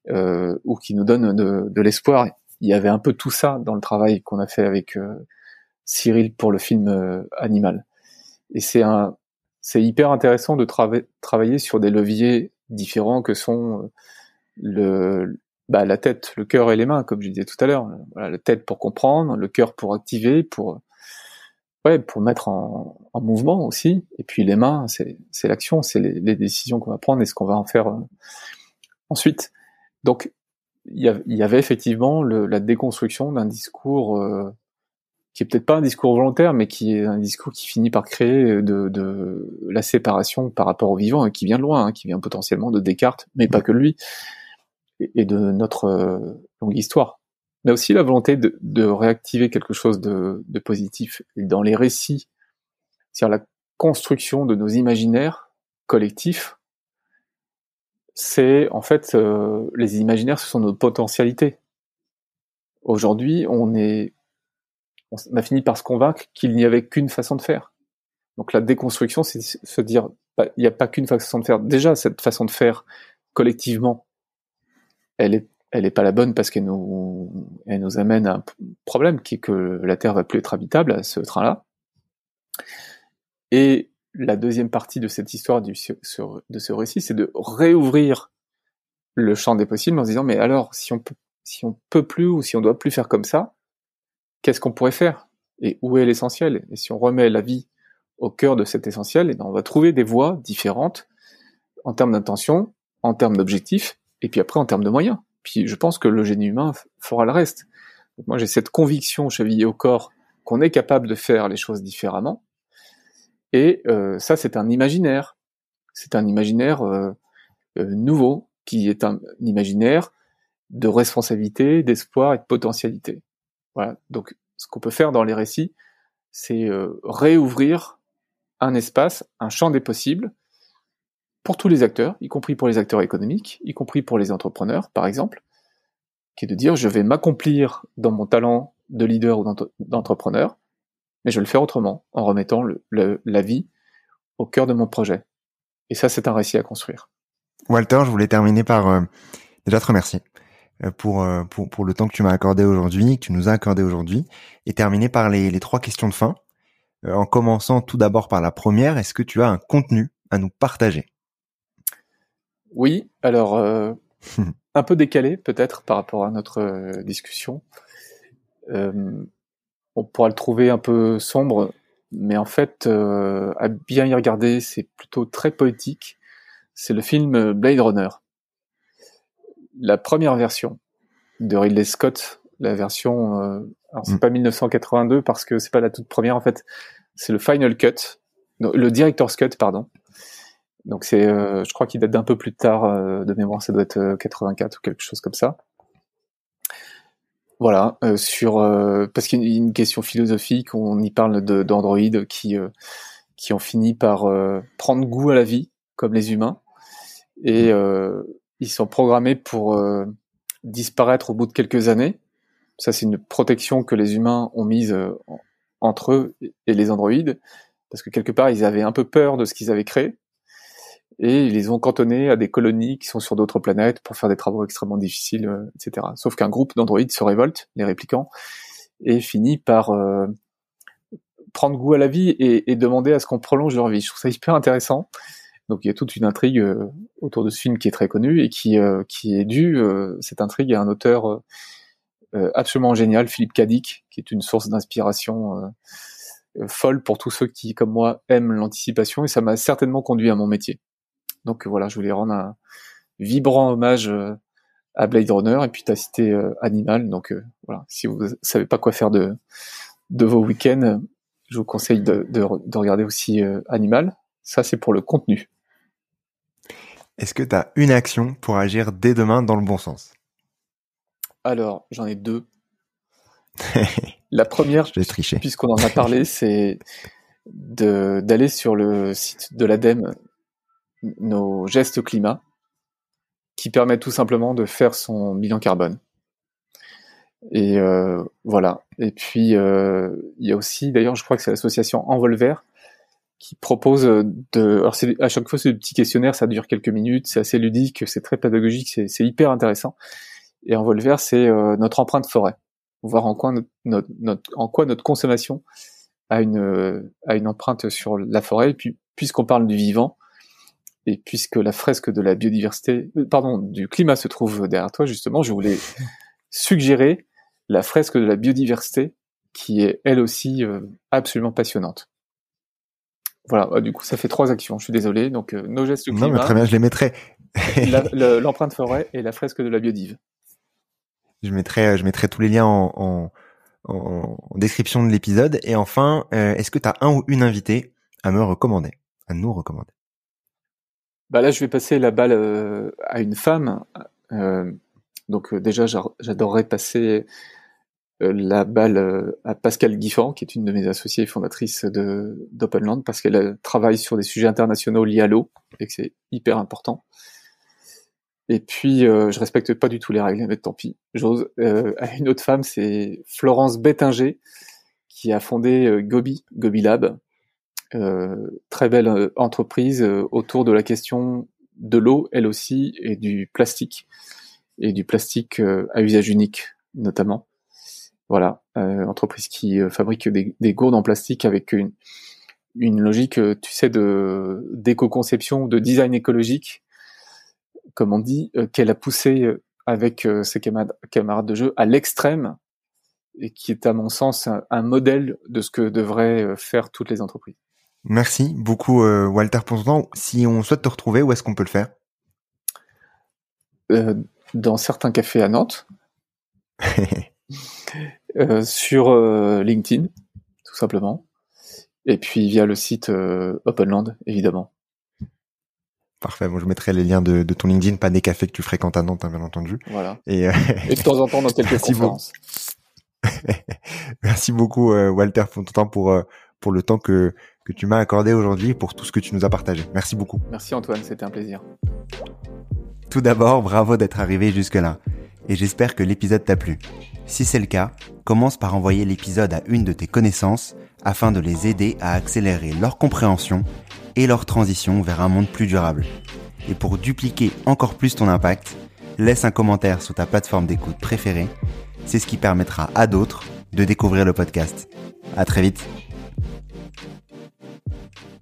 euh, ou qui nous donnent de, l'espoir. Il y avait un peu tout ça dans le travail qu'on a fait avec euh, Cyril pour le film Animal. Et c'est un, c'est hyper intéressant de travailler sur des leviers différents que sont euh, le, bah, la tête, le cœur et les mains, comme je disais tout à l'heure. Voilà, la tête pour comprendre, le cœur pour activer, pour ouais, pour mettre en, en mouvement aussi. Et puis les mains, c'est l'action, c'est les, décisions qu'on va prendre et ce qu'on va en faire euh, ensuite. Donc il y, avait effectivement la déconstruction d'un discours euh, qui est peut-être pas un discours volontaire, mais qui est un discours qui finit par créer de, de la séparation par rapport au vivant et qui vient de loin, hein, qui vient potentiellement de Descartes, mais pas que lui, et, de notre euh, longue histoire. Mais aussi la volonté de, de réactiver quelque chose de, de positif dans les récits, c'est-à-dire la construction de nos imaginaires collectifs. C'est en fait euh, les imaginaires, ce sont nos potentialités. Aujourd'hui, on est on a fini par se convaincre qu'il n'y avait qu'une façon de faire. Donc la déconstruction, c'est se dire, bah, il n'y a pas qu'une façon de faire. Déjà, cette façon de faire collectivement, elle est, elle pas la bonne parce qu'elle nous, elle nous amène à un problème qui est que la Terre va plus être habitable à ce train-là. Et la deuxième partie de cette histoire de ce récit, c'est de réouvrir le champ des possibles en se disant, mais alors, si on peut si on peut plus ou si on doit plus faire comme ça, qu'est-ce qu'on pourrait faire et où est l'essentiel Et si on remet la vie au cœur de cet essentiel, eh ben, on va trouver des voies différentes en termes d'intention, en termes d'objectifs, et puis après en termes de moyens. Puis je pense que le génie humain fera le reste. moi j'ai cette conviction chevillée au corps qu'on est capable de faire les choses différemment. Et euh, ça c'est un imaginaire. C'est un imaginaire euh, euh, nouveau, qui est un, imaginaire de responsabilité, d'espoir et de potentialité. Voilà. Donc ce qu'on peut faire dans les récits, c'est réouvrir un espace, un champ des possibles pour tous les acteurs, y compris pour les acteurs économiques, y compris pour les entrepreneurs, par exemple, qui est de dire je vais m'accomplir dans mon talent de leader ou d'entrepreneur, mais je vais le faire autrement, en remettant la vie au cœur de mon projet. Et ça, c'est un récit à construire. Walter, je voulais terminer par euh, déjà te remercier euh, pour, euh, pour, pour le temps que tu m'as accordé aujourd'hui, que tu nous as accordé aujourd'hui, et terminer par les, les trois questions de fin. en commençant tout d'abord par la première, est-ce que tu as un contenu à nous partager? Oui, alors euh, un peu décalé peut-être par rapport à notre euh, discussion. Euh, on pourra le trouver un peu sombre, mais en fait, à bien y regarder, c'est plutôt très poétique. C'est le film Blade Runner. La première version de Ridley Scott, la version, alors c'est mm. pas 1982 parce que c'est pas la toute première en fait, c'est le Final Cut, le Director's Cut pardon, donc c'est, euh, je crois qu'il date d'un peu plus tard euh, de mémoire, ça doit être 84 euh, ou quelque chose comme ça. Voilà, sur parce qu'il y a une question philosophique, on y parle d'androïdes qui qui ont fini par prendre goût à la vie comme les humains et ils sont programmés pour disparaître au bout de quelques années. Ça c'est une protection que les humains ont mise entre eux et les androïdes parce que quelque part ils avaient un peu peur de ce qu'ils avaient créé et ils les ont cantonnés à des colonies qui sont sur d'autres planètes pour faire des travaux extrêmement difficiles, euh, etc. Sauf qu'un groupe d'androïdes se révolte, les réplicants, et finit par euh, prendre goût à la vie et demander à ce qu'on prolonge leur vie. Je trouve ça hyper intéressant. Donc il y a toute une intrigue euh, autour de ce film qui est très connu et qui, qui est due, cette intrigue, à un auteur absolument génial, Philippe Cadic, qui est une source d'inspiration folle pour tous ceux qui, comme moi, aiment l'anticipation et ça m'a certainement conduit à mon métier. Donc voilà, je voulais rendre un vibrant hommage euh, à Blade Runner et puis tu as cité euh, Animal. Donc euh, voilà, si vous savez pas quoi faire de, de vos week-ends, je vous conseille de, de, regarder aussi Animal. Ça, c'est pour le contenu. Est-ce que tu as une action pour agir dès demain dans le bon sens? Alors, j'en ai deux. La première, puisqu'on en a parlé, c'est d'aller sur le site de l'ADEME nos gestes climat, qui permettent tout simplement de faire son bilan carbone. Et euh, voilà. Et puis euh, il y a aussi, d'ailleurs, je crois que c'est l'association Envol Vert qui propose de. Alors c'est à chaque fois c'est des petits questionnaires, ça dure quelques minutes, c'est assez ludique, c'est très pédagogique, c'est hyper intéressant. Et Envol Vert, c'est euh, notre empreinte forêt, voir en quoi notre, en consommation a une une empreinte sur la forêt. Et puis puisqu'on parle du vivant, et puisque la fresque de la biodiversité, euh, pardon, du climat se trouve derrière toi, justement, je voulais suggérer la fresque de la biodiversité, qui est elle aussi euh, absolument passionnante. Voilà, bah, du coup, ça fait trois actions. Je suis désolé. Donc, euh, nos gestes climat. Non, mais très bien, je les mettrai. L'empreinte forêt et la fresque de la biodive. Je mettrai, je mettrai tous les liens en, en, en description de l'épisode. Et enfin, est-ce que tu as un ou une invitée à me recommander, à nous recommander? Bah là, je vais passer la balle euh, à une femme. Euh, donc euh, déjà, j'adorerais passer la balle à Pascal Guiffant, qui est une de mes associées fondatrices de d'Openland, parce qu'elle travaille sur des sujets internationaux liés à l'eau, et que c'est hyper important. Et puis, je respecte pas du tout les règles, mais tant pis, j'ose. une autre femme, c'est Florence Bettinger, qui a fondé Gobi, Gobi Lab, euh, très belle euh, entreprise euh, autour de la question de l'eau, elle aussi, et du plastique, et du plastique à usage unique notamment. Voilà, entreprise qui fabrique des, des, gourdes en plastique avec une, une logique, tu sais, de d'éco-conception, de design écologique, comme on dit, qu'elle a poussé avec ses camarades de jeu à l'extrême et qui est à mon sens un, modèle de ce que devraient faire toutes les entreprises. Merci beaucoup Walter pour ton temps. Si on souhaite te retrouver, où est-ce qu'on peut le faire? Dans certains cafés à Nantes, sur LinkedIn, tout simplement. Et puis via le site euh, Openland, évidemment. Parfait. Bon, je mettrai les liens de, ton LinkedIn, pas des cafés que tu fréquentes à Nantes, hein, bien entendu. Voilà. Et, euh, de temps en temps dans quelques conférences. Merci beaucoup, euh, Walter, pour ton temps, pour, pour le temps que, que tu m'as accordé aujourd'hui, pour tout ce que tu nous as partagé. Merci beaucoup. Merci Antoine, c'était un plaisir. Tout d'abord, bravo d'être arrivé jusque-là. Et j'espère que l'épisode t'a plu. Si c'est le cas, commence par envoyer l'épisode à une de tes connaissances afin de les aider à accélérer leur compréhension et leur transition vers un monde plus durable. Et pour dupliquer encore plus ton impact, laisse un commentaire sur ta plateforme d'écoute préférée. C'est ce qui permettra à d'autres de découvrir le podcast. À très vite. Thank you.